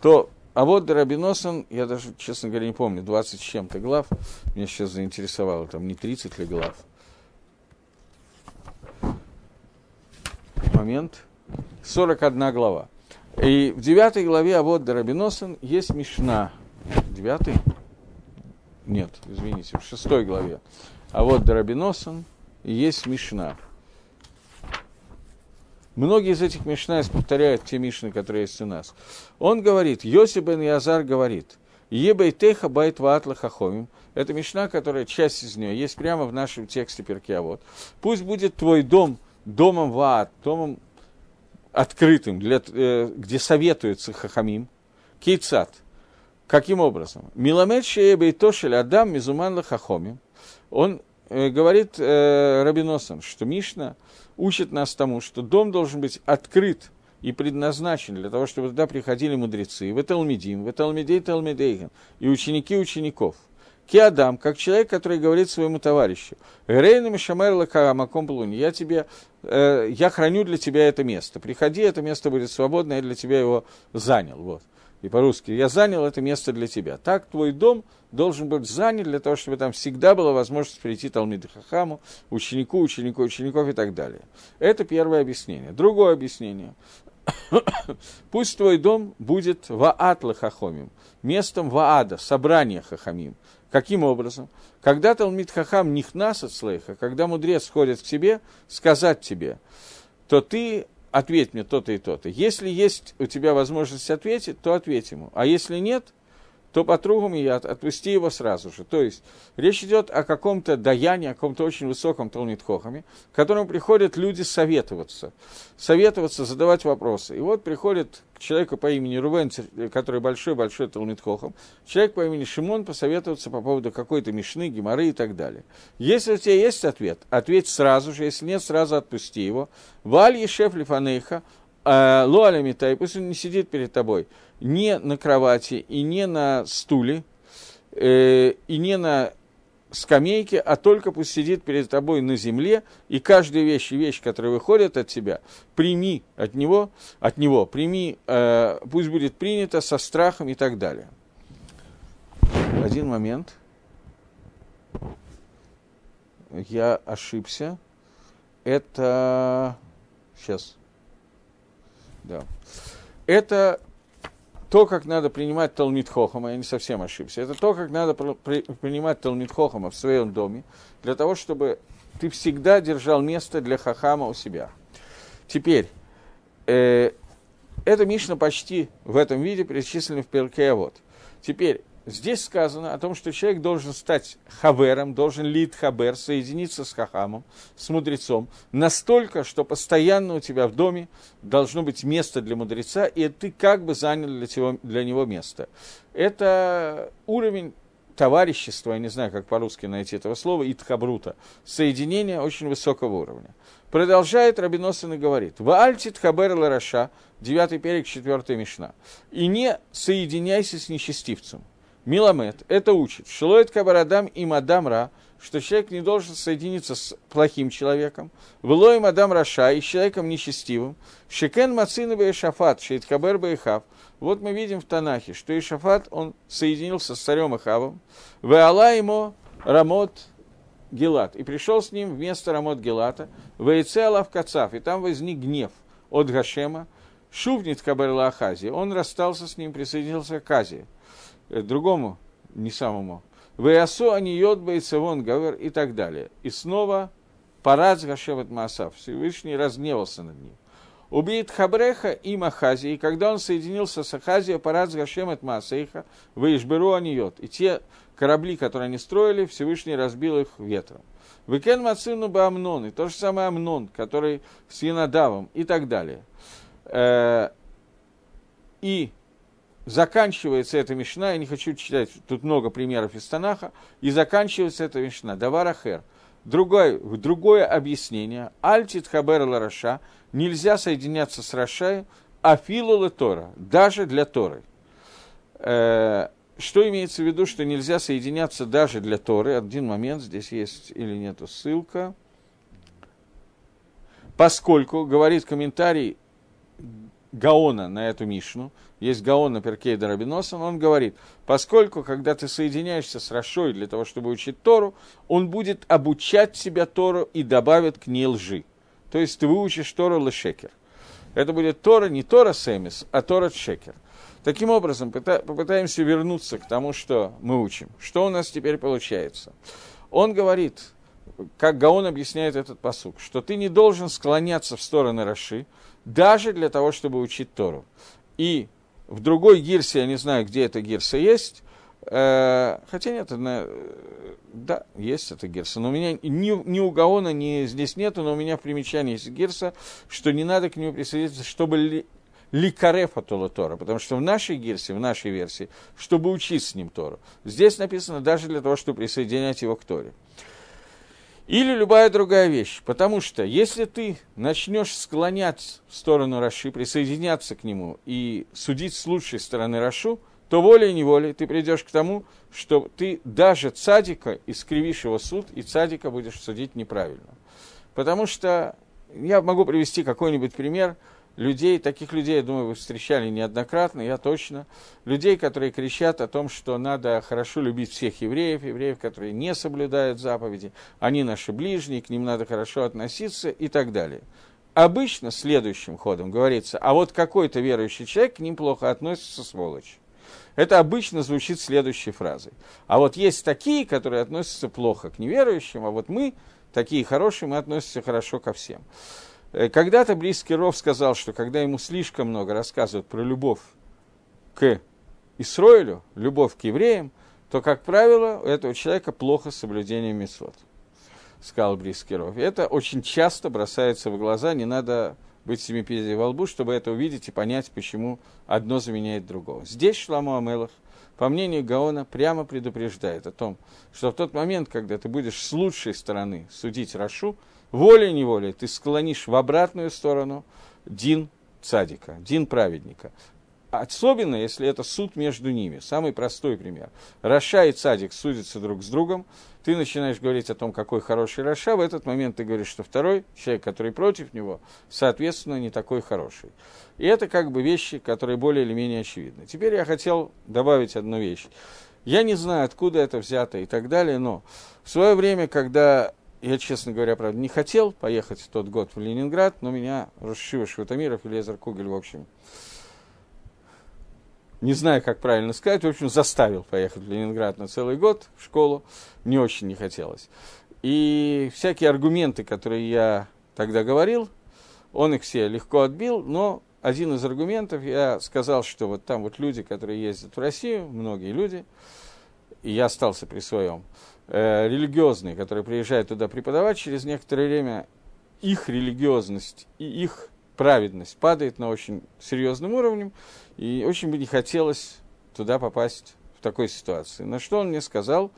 то а вот Дарабиносан, я даже, честно говоря, не помню, 20 с чем-то глав, меня сейчас заинтересовало, там не 30 ли глав. Момент. 41 глава. И в 9 главе а вот Дарабиносен есть Мишна. 9? Нет, извините, в 6 главе. А вот Дарабиносен есть Мишна. Многие из этих Мишна повторяют те Мишны, которые есть у нас. Он говорит, Йоси бен Язар говорит, Ебей теха байт ваатла хахомим. Это Мишна, которая часть из нее есть прямо в нашем тексте Перкиавод. Пусть будет твой дом домом ваат, домом открытым, для, э, где советуется Хахамим, Кейцат. Каким образом? Миламед шеебейтошель адам мизуман лахахомим. Он э, говорит э, Рабиносом, что Мишна учит нас тому, что дом должен быть открыт и предназначен для того, чтобы туда приходили мудрецы, в Талмидим, в Талмидей Талмидейген, и ученики учеников. Киадам, как человек, который говорит своему товарищу, Рейна Мишамер Лакарамаком я тебе, э, я храню для тебя это место. Приходи, это место будет свободно, я для тебя его занял. Вот. И по-русски, я занял это место для тебя. Так твой дом должен быть занят для того, чтобы там всегда была возможность прийти Талмиду Хахаму, ученику, ученику, учеников и так далее. Это первое объяснение. Другое объяснение. [coughs] Пусть твой дом будет Ваатла Хахомим, местом Ваада, собрания Хахамим. Каким образом? Когда Талмит Хахам нихнас от слейха, когда мудрец ходит к тебе, сказать тебе, то ты ответь мне то-то и то-то. Если есть у тебя возможность ответить, то ответь ему. А если нет, то по другому я отпусти его сразу же. То есть речь идет о каком-то даянии, о каком-то очень высоком Талмитхохаме, к которому приходят люди советоваться, советоваться, задавать вопросы. И вот приходит к человеку по имени Рувен, который большой-большой Талмитхохам, человек по имени Шимон посоветоваться по поводу какой-то мишны, геморы и так далее. Если у тебя есть ответ, ответь сразу же, если нет, сразу отпусти его. Валь Ешеф Лифанейха, э, Луаля Митай, пусть он не сидит перед тобой – не на кровати и не на стуле, э, и не на скамейке, а только пусть сидит перед тобой на земле, и каждая вещь и вещь, которая выходит от тебя, прими от него, от него прими, э, пусть будет принято со страхом и так далее. Один момент. Я ошибся. Это... Сейчас. Да. Это то, как надо принимать Талмит Хохама, я не совсем ошибся, это то, как надо при, принимать Талмит Хохама в своем доме, для того, чтобы ты всегда держал место для Хахама у себя. Теперь, э, эта Мишна почти в этом виде перечислена в Перкеавод. Теперь, Здесь сказано о том, что человек должен стать хавером, должен лид хабер, соединиться с хахамом, с мудрецом, настолько, что постоянно у тебя в доме должно быть место для мудреца, и ты как бы занял для, тебя, для него место. Это уровень товарищества, я не знаю, как по-русски найти этого слова, итхабрута, соединение очень высокого уровня. Продолжает Рабиносин и говорит, «Ваальтит хабер лараша», девятый перек, четвертая мишна, «и не соединяйся с нечестивцем». Миламет это учит. Шилоет кабарадам и мадам ра, что человек не должен соединиться с плохим человеком. Влоем мадам раша и с человеком нечестивым. Шекен мацина бешафат, шейт кабер бейхав. Вот мы видим в Танахе, что Ишафат, он соединился с царем Ихавом. Веала ему Рамот Гелат. И пришел с ним вместо Рамот Гелата. Вейце Алав Кацав. И там возник гнев от Гашема. Шувнит Каберла Ахази. Он расстался с ним, присоединился к Азии. Э, другому, не самому. Веясу они йод бейцевон гавер и так далее. И снова парад Гашеват Маасав. Всевышний разгневался над ним. Убит Хабреха и Махази, и когда он соединился с Ахазией, парад Гашемет Маасейха, Вейшберу Аниот. И те корабли, которые они строили, Всевышний разбил их ветром. Викен Мацину Амнон, и то же самое Амнон, который с Янадавом, и так далее. Э, и заканчивается эта мишна, я не хочу читать, тут много примеров из Танаха, и заканчивается эта мишна, Даварахер. Другое, другое объяснение, Альтит Хабер Лараша, нельзя соединяться с Рашаем, а Филу Тора, даже для Торы. Э, что имеется в виду, что нельзя соединяться даже для Торы? Один момент, здесь есть или нету ссылка. Поскольку, говорит комментарий Гаона на эту Мишну, есть Гаон на Перкейда Рабиносан, он говорит, поскольку, когда ты соединяешься с Рашой для того, чтобы учить Тору, он будет обучать себя Тору и добавит к ней лжи. То есть ты выучишь Тору лешекер. Это будет Тора не Тора Семис, а Тора Шекер. Таким образом, попытаемся вернуться к тому, что мы учим. Что у нас теперь получается? Он говорит, как Гаон объясняет этот посук, что ты не должен склоняться в стороны Раши, даже для того, чтобы учить Тору. И в другой гирсе, я не знаю, где эта гирса есть, э, хотя нет, она, да, есть эта гирса, но у меня ни, ни у Гаона, ни здесь нету, но у меня в примечании есть гирса, что не надо к нему присоединиться, чтобы ли, ликарефа Тола Тора, потому что в нашей гирсе, в нашей версии, чтобы учить с ним Тору. Здесь написано даже для того, чтобы присоединять его к Торе. Или любая другая вещь. Потому что если ты начнешь склонять в сторону Раши, присоединяться к нему и судить с лучшей стороны Рашу, то волей-неволей ты придешь к тому, что ты даже цадика искривишь его суд, и цадика будешь судить неправильно. Потому что я могу привести какой-нибудь пример людей, таких людей, я думаю, вы встречали неоднократно, я точно, людей, которые кричат о том, что надо хорошо любить всех евреев, евреев, которые не соблюдают заповеди, они наши ближние, к ним надо хорошо относиться и так далее. Обычно следующим ходом говорится, а вот какой-то верующий человек к ним плохо относится, сволочь. Это обычно звучит следующей фразой. А вот есть такие, которые относятся плохо к неверующим, а вот мы, такие хорошие, мы относимся хорошо ко всем. Э, когда-то близкий Ров сказал, что когда ему слишком много рассказывают про любовь к Исроилю, любовь к евреям, то, как правило, у этого человека плохо соблюдение митцвот, сказал близкий Ров. И это очень часто бросается в глаза, не надо быть семипедией во лбу, чтобы это увидеть и понять, почему одно заменяет другого. Здесь Шломо Амелех, по мнению Гаона, прямо предупреждает о том, что в тот момент, когда ты будешь с лучшей стороны судить Рашу, волей-неволей ты склонишь в обратную сторону Дин цадика, Дин праведника. Особенно, если это суд между ними. Самый простой пример. Раша и цадик судятся друг с другом, ты начинаешь говорить о том, какой хороший Раша, в этот момент ты говоришь, что второй человек, который против него, соответственно, не такой хороший. И это как бы вещи, которые более или менее очевидны. Теперь я хотел добавить одну вещь. Я не знаю, откуда это взято и так далее, но в свое время, когда я, честно говоря, правда, не хотел поехать в тот год в Ленинград, но меня Рушива Шватамиров и Лезер Кугель, в общем, не знаю, как правильно сказать, в общем, заставил поехать в Ленинград на целый год в школу, мне очень не хотелось. И всякие аргументы, которые я тогда говорил, он их все легко отбил, но один из аргументов, я сказал, что вот там вот люди, которые ездят в Россию, многие люди, и я остался при своем, э, религиозные, которые приезжают туда преподавать, через некоторое время их религиозность и их праведность падает на очень серьезным уровнем, и очень бы не хотелось туда попасть в такой ситуации. На что он мне сказал,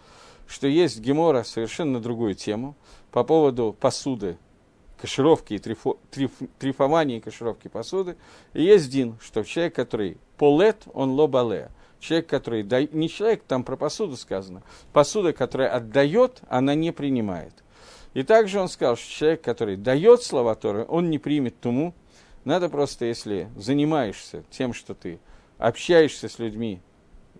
что есть гемора совершенно другую тему по поводу посуды, кашировки и трифо, триф, трифомании кашировки посуды. И есть Дин, что человек, который полет, он лобале. Человек, который, да, не человек, там про посуду сказано, посуда, которая отдает, она не принимает. И также он сказал, что человек, который дает слова Торы, он не примет туму, надо просто, если занимаешься тем, что ты общаешься с людьми,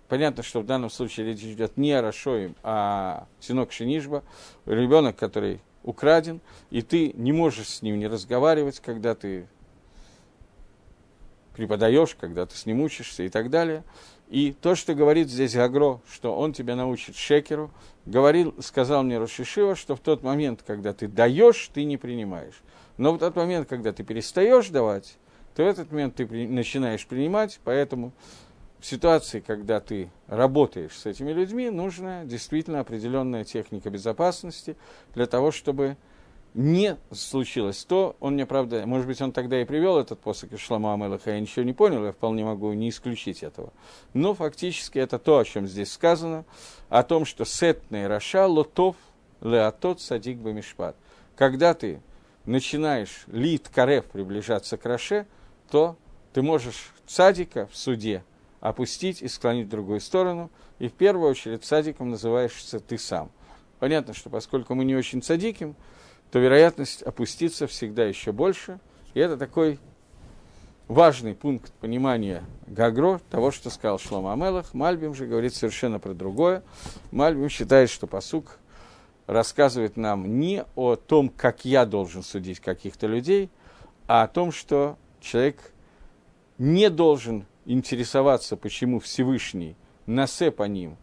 понятно, что в данном случае речь идет не о Рашоим, а Синок Шинишба, ребенок, который украден, и ты не можешь с ним не разговаривать, когда ты преподаешь, когда ты с ним учишься и так далее. И то, что говорит здесь Гагро, что он тебя научит шекеру, говорил, сказал мне Рошишива, что в тот момент, когда ты даешь, ты не принимаешь. Но в тот момент, когда ты перестаешь давать, то в этот момент ты при, начинаешь принимать, поэтому в ситуации, когда ты работаешь с этими людьми, нужна действительно определенная техника безопасности для того, чтобы не случилось то, он мне, правда, может быть, он тогда и привел этот посох из Шлама Амелаха, я ничего не понял, я вполне могу не исключить этого. Но фактически это то, о чем здесь сказано, о том, что сетный раша лотов леатот садик бамишпат. Когда ты начинаешь лит карев приближаться к Раше, то ты можешь цадика в суде опустить и склонить в другую сторону, и в первую очередь цадиком называешься ты сам. Понятно, что поскольку мы не очень цадиким, то вероятность опуститься всегда еще больше, и это такой важный пункт понимания Гагро, того, что сказал Шлома Амелах. Мальбим же говорит совершенно про другое. Мальбим считает, что посук рассказывает нам не о том, как я должен судить каких-то людей, а о том, что человек не должен интересоваться, почему Всевышний, насе по ним,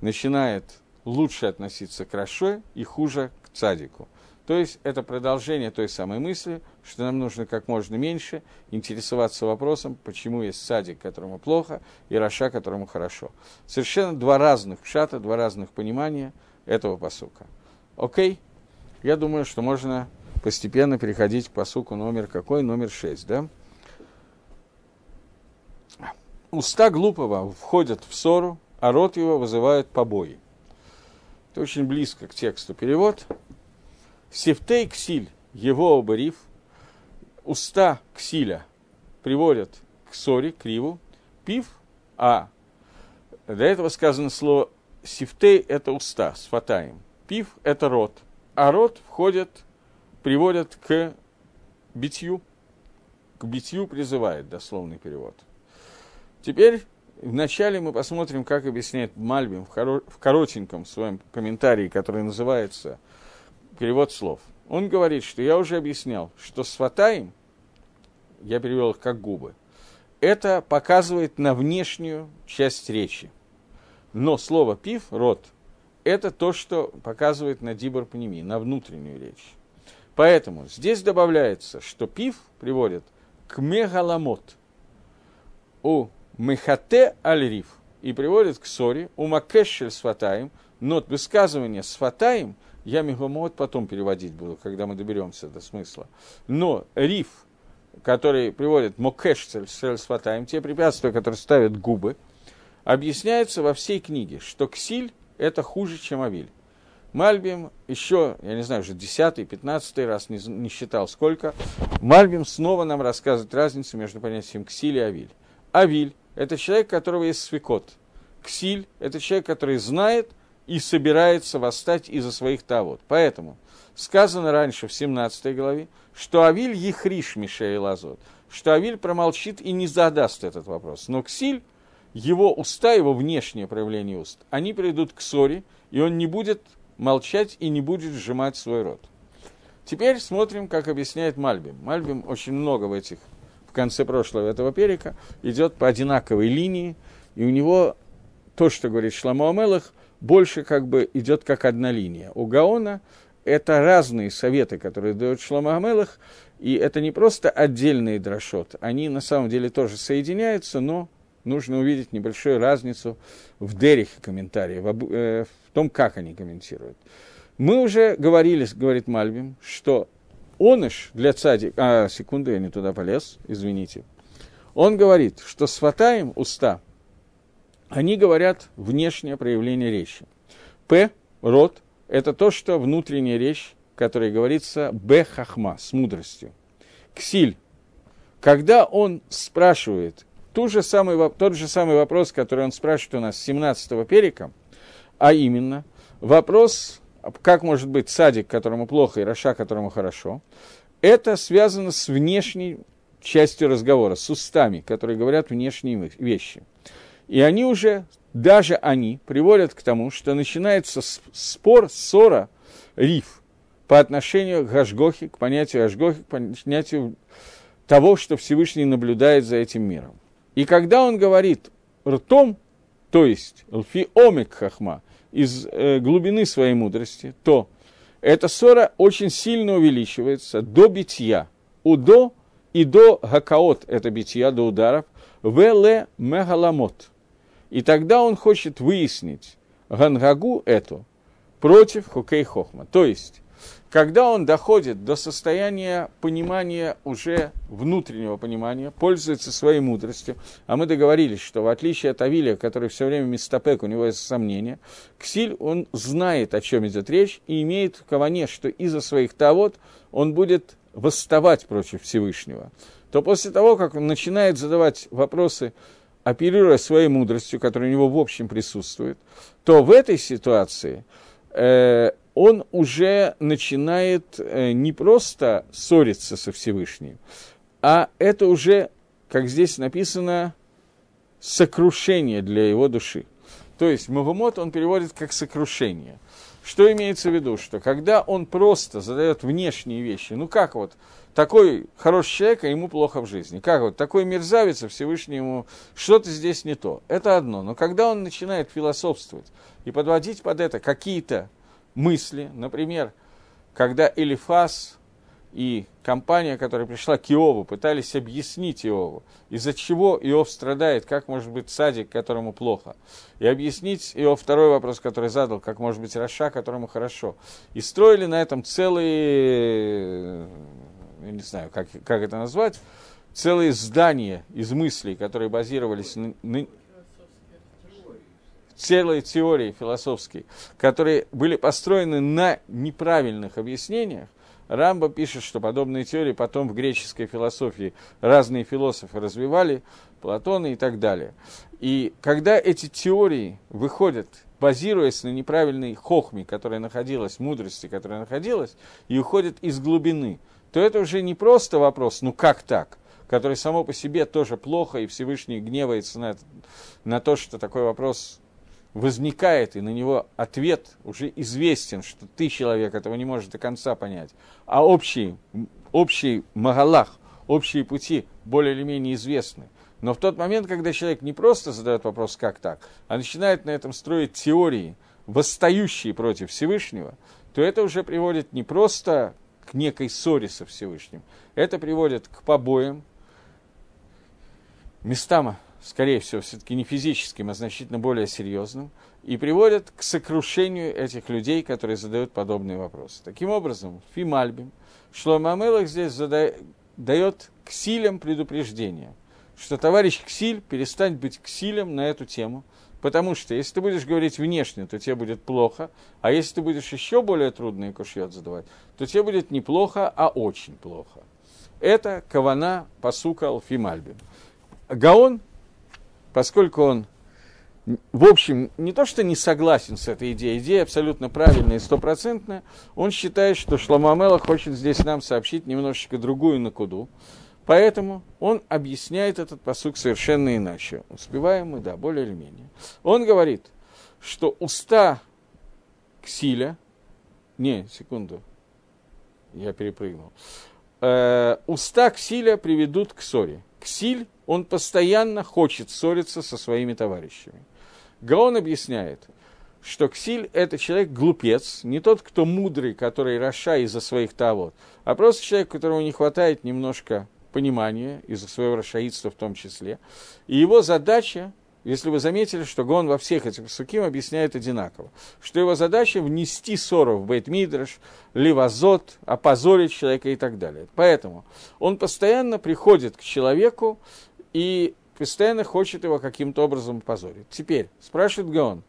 начинает лучше относиться к Раше и хуже к Цадику. То есть это продолжение той самой мысли, что нам нужно как можно меньше интересоваться вопросом, почему есть садик, которому плохо, и Раша, которому хорошо. Совершенно два разных пшата, два разных понимания этого посука. Окей? Я думаю, что можно постепенно переходить к посуку номер какой? Номер 6, да? уста глупого входят в ссору, а рот его вызывает побои. Это очень близко к тексту перевод. Сифтей ксиль, его обарив, уста ксиля приводят к ссоре, криву, пив, а для этого сказано слово сифтей – это уста, с фатаем. Пив – это рот, а рот входит, приводят к битью, к битью призывает, дословный перевод. Теперь вначале мы посмотрим, как объясняет Мальбим в коротеньком своем комментарии, который называется «Перевод слов». Он говорит, что я уже объяснял, что с фатаем, я перевел их как губы, это показывает на внешнюю часть речи. Но слово «пив», «рот», это то, что показывает на дибор панеми, на внутреннюю речь. Поэтому здесь добавляется, что пив приводит к мегаламот, у мехате аль-риф, и приводит к ссоре, у макешель сватаем, но высказывание сватаем, я мегаламот потом переводить буду, когда мы доберемся до смысла. Но риф, который приводит мокешель сватаем, те препятствия, которые ставят губы, объясняется во всей книге, что ксиль – это хуже, чем авиль. Мальбим еще, я не знаю, уже десятый, пятнадцатый раз, не, не считал сколько, Мальбим снова нам рассказывает разницу между понятием ксиль и авиль. Авиль – это человек, у которого есть свекот. Ксиль – это человек, который знает и собирается восстать из-за своих тавод. Поэтому сказано раньше в 17 главе, что Авиль ехриш Мишей Лазот, что Авиль промолчит и не задаст этот вопрос. Но Ксиль, его уста, его внешнее проявление уст, они придут к ссоре, и он не будет молчать и не будет сжимать свой рот. Теперь смотрим, как объясняет Мальбим. Мальбим очень много в этих, в конце прошлого этого перика, идет по одинаковой линии, и у него то, что говорит Шламу Амелах, больше как бы идет как одна линия. У Гаона это разные советы, которые дает Шламу Амелах, и это не просто отдельные дрошот, они на самом деле тоже соединяются, но нужно увидеть небольшую разницу в дерихе комментарии, в, э, в том, как они комментируют. Мы уже говорили, говорит Мальбим, что оныш для цадика... А, секунду, я не туда полез, извините. Он говорит, что с фатаем уста, они говорят внешнее проявление речи. П, рот, это то, что внутренняя речь, которая говорится б хахма, с мудростью. Ксиль, когда он спрашивает ту же самый, тот же самый вопрос, который он спрашивает у нас с 17-го перика, а именно вопрос, как может быть садик, которому плохо, и Раша, которому хорошо, это связано с внешней частью разговора, с устами, которые говорят внешние вещи. И они уже, даже они, приводят к тому, что начинается спор, ссора, риф по отношению к Гашгохе, к понятию Гашгохи, к понятию того, что Всевышний наблюдает за этим миром. И когда он говорит ртом, то есть лфи омик хахма, из э, глубины своей мудрости, то эта ссора очень сильно увеличивается до битья. Удо и до гакаот, это битья, до ударов, веле мегаламот. И тогда он хочет выяснить гангагу эту против хокей хохма. То есть, когда он доходит до состояния понимания, уже внутреннего понимания, пользуется своей мудростью, а мы договорились, что в отличие от Авилия, который все время мистопек, у него есть сомнения, Ксиль, он знает, о чем идет речь, и имеет в каване, что из-за своих тавод он будет восставать против Всевышнего, то после того, как он начинает задавать вопросы, оперируя своей мудростью, которая у него в общем присутствует, то в этой ситуации э, он уже начинает э, не просто ссориться со Всевышним, а это уже, как здесь написано, сокрушение для его души. То есть Мавумот он переводит как сокрушение. Что имеется в виду? Что когда он просто задает внешние вещи, ну как вот, такой хороший человек, а ему плохо в жизни. Как вот, такой мерзавец, а Всевышний ему что-то здесь не то. Это одно. Но когда он начинает философствовать и подводить под это какие-то мысли. Например, когда Элифас и компания, которая пришла к Иову, пытались объяснить Иову, из-за чего Иов страдает, как может быть садик, которому плохо. И объяснить Иов второй вопрос, который задал, как может быть Раша, которому хорошо. И строили на этом целые, я не знаю, как, как это назвать, целые здания из мыслей, которые базировались на, на целые теории философские, которые были построены на неправильных объяснениях, Рамба пишет, что подобные теории потом в греческой философии разные философы развивали, Платона и так далее. И когда эти теории выходят, базируясь на неправильной хохме, которая находилась, мудрости, которая находилась, и уходят из глубины, то это уже не просто вопрос, ну как так, который само по себе тоже плохо, и Всевышний гневается на, на то, что такой вопрос возникает, и на него ответ уже известен, что ты, человек, этого не можешь до конца понять, а общий, общий магалах, общие пути более или менее известны. Но в тот момент, когда человек не просто задает вопрос, как так, а начинает на этом строить теории, восстающие против Всевышнего, то это уже приводит не просто к некой ссоре со Всевышним, это приводит к побоям, местам скорее всего, все-таки не физическим, а значительно более серьезным, и приводят к сокрушению этих людей, которые задают подобные вопросы. Таким образом, Фимальбим, Шлома Амелах здесь задает, дает ксилям предупреждение, что товарищ Ксиль перестань быть ксилем на эту тему, потому что если ты будешь говорить внешне, то тебе будет плохо, а если ты будешь еще более трудные кушьет задавать, то тебе будет не плохо, а очень плохо. Это кавана пасука алфимальбим. Гаон поскольку он, в общем, не то что не согласен с этой идеей, идея абсолютно правильная и стопроцентная, он считает, что Шломамела хочет здесь нам сообщить немножечко другую накуду, Поэтому он объясняет этот посук совершенно иначе. Успеваем мы, да, более или менее. Он говорит, что уста Ксиля, не, секунду, я перепрыгнул, э, уста Ксиля приведут к ссоре. Ксиль он постоянно хочет ссориться со своими товарищами. Гаон объясняет, что Ксиль – это человек глупец, не тот, кто мудрый, который раша из-за своих того, а просто человек, которому не хватает немножко понимания, из-за своего рашаидства в том числе. И его задача, если вы заметили, что Гон во всех этих суким объясняет одинаково, что его задача внести ссору в Бейт-Мидраш, ливазот, опозорить человека и так далее. Поэтому он постоянно приходит к человеку и постоянно хочет его каким-то образом позорить. Теперь спрашивает Гаон,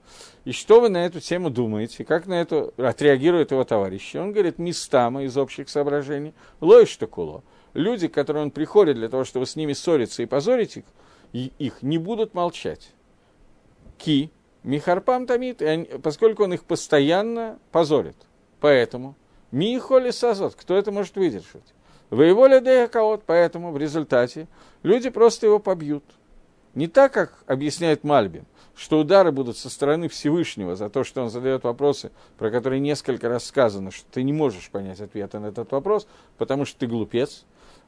и что вы на эту тему думаете, как на это отреагируют его товарищи? Он говорит, местама из общих соображений, лоишь куло. Люди, к которым он приходит для того, чтобы с ними ссориться и позорить их, их не будут молчать. Ки, Михарпам Тамит, поскольку он их постоянно позорит. Поэтому, Михоли Сазот, кто это может выдержать? Воеволя Деякаот, поэтому в результате люди просто его побьют. Не так, как объясняет Мальбин, что удары будут со стороны Всевышнего за то, что он задает вопросы, про которые несколько раз сказано, что ты не можешь понять ответа на этот вопрос, потому что ты глупец.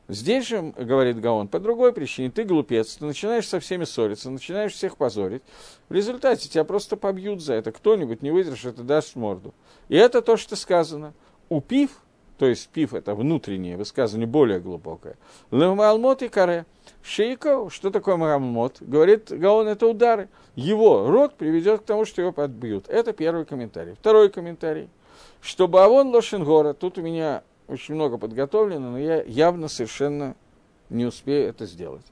Здесь же, говорит Гаон, по другой причине, ты глупец, ты начинаешь со всеми ссориться, начинаешь всех позорить. В результате тебя просто побьют за это, кто-нибудь не выдержит и даст морду. И это то, что сказано. Упив – то есть пив это внутреннее высказывание, более глубокое. Лемалмот и каре. Шейко, что такое мараммот? Говорит, Гаон это удары. Его рот приведет к тому, что его подбьют. Это первый комментарий. Второй комментарий. Что Бавон Лошенгора, тут у меня очень много подготовлено, но я явно совершенно не успею это сделать.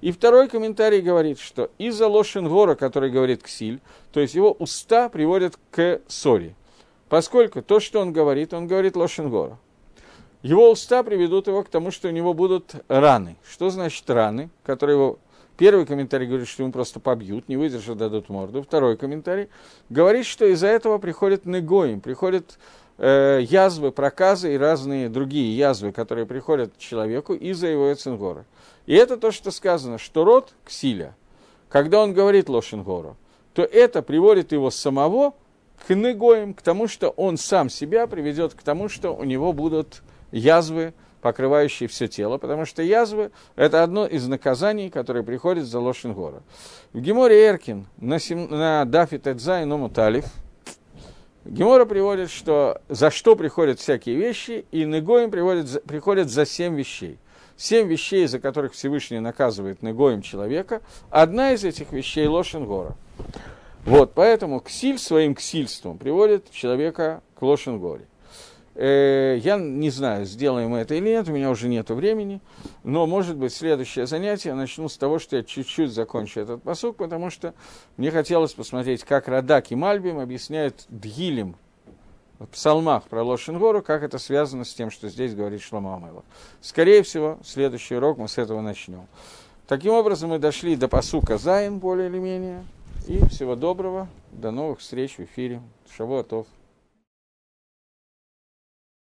И второй комментарий говорит, что из-за Лошенгора, который говорит Ксиль, то есть его уста приводят к ссоре. Поскольку то, что он говорит, он говорит Лошенгора. Его уста приведут его к тому, что у него будут раны. Что значит раны, которые его... Первый комментарий говорит, что ему просто побьют, не выдержат, дадут морду. Второй комментарий говорит, что из-за этого приходят негоим, приходят э, язвы, проказы и разные другие язвы, которые приходят к человеку из-за его эцингора. И это то, что сказано, что род ксиля, когда он говорит лошенгору, то это приводит его самого к негоим, к тому, что он сам себя приведет к тому, что у него будут язвы, покрывающие все тело, потому что язвы – это одно из наказаний, которое приходит за Лошенгора. В Геморе Эркин на, сем, на Дафи Тедзай Ному Талиф Гемора приводит, что за что приходят всякие вещи, и Негоим приводит, приходят за семь вещей. Семь вещей, за которых Всевышний наказывает Негоим человека, одна из этих вещей – Лошенгора. Вот, поэтому ксиль своим ксильством приводит человека к Лошенгоре. Э, я не знаю, сделаем мы это или нет, у меня уже нет времени, но, может быть, следующее занятие я начну с того, что я чуть-чуть закончу этот посук, потому что мне хотелось посмотреть, как Радак и Мальбим объясняют Дгилем в псалмах про Лошенгору, как это связано с тем, что здесь говорит Шлома Амелов. Скорее всего, следующий урок мы с этого начнем. Таким образом, мы дошли до посука Зайн, более или менее. И всего доброго. До новых встреч в эфире. Шавуатов.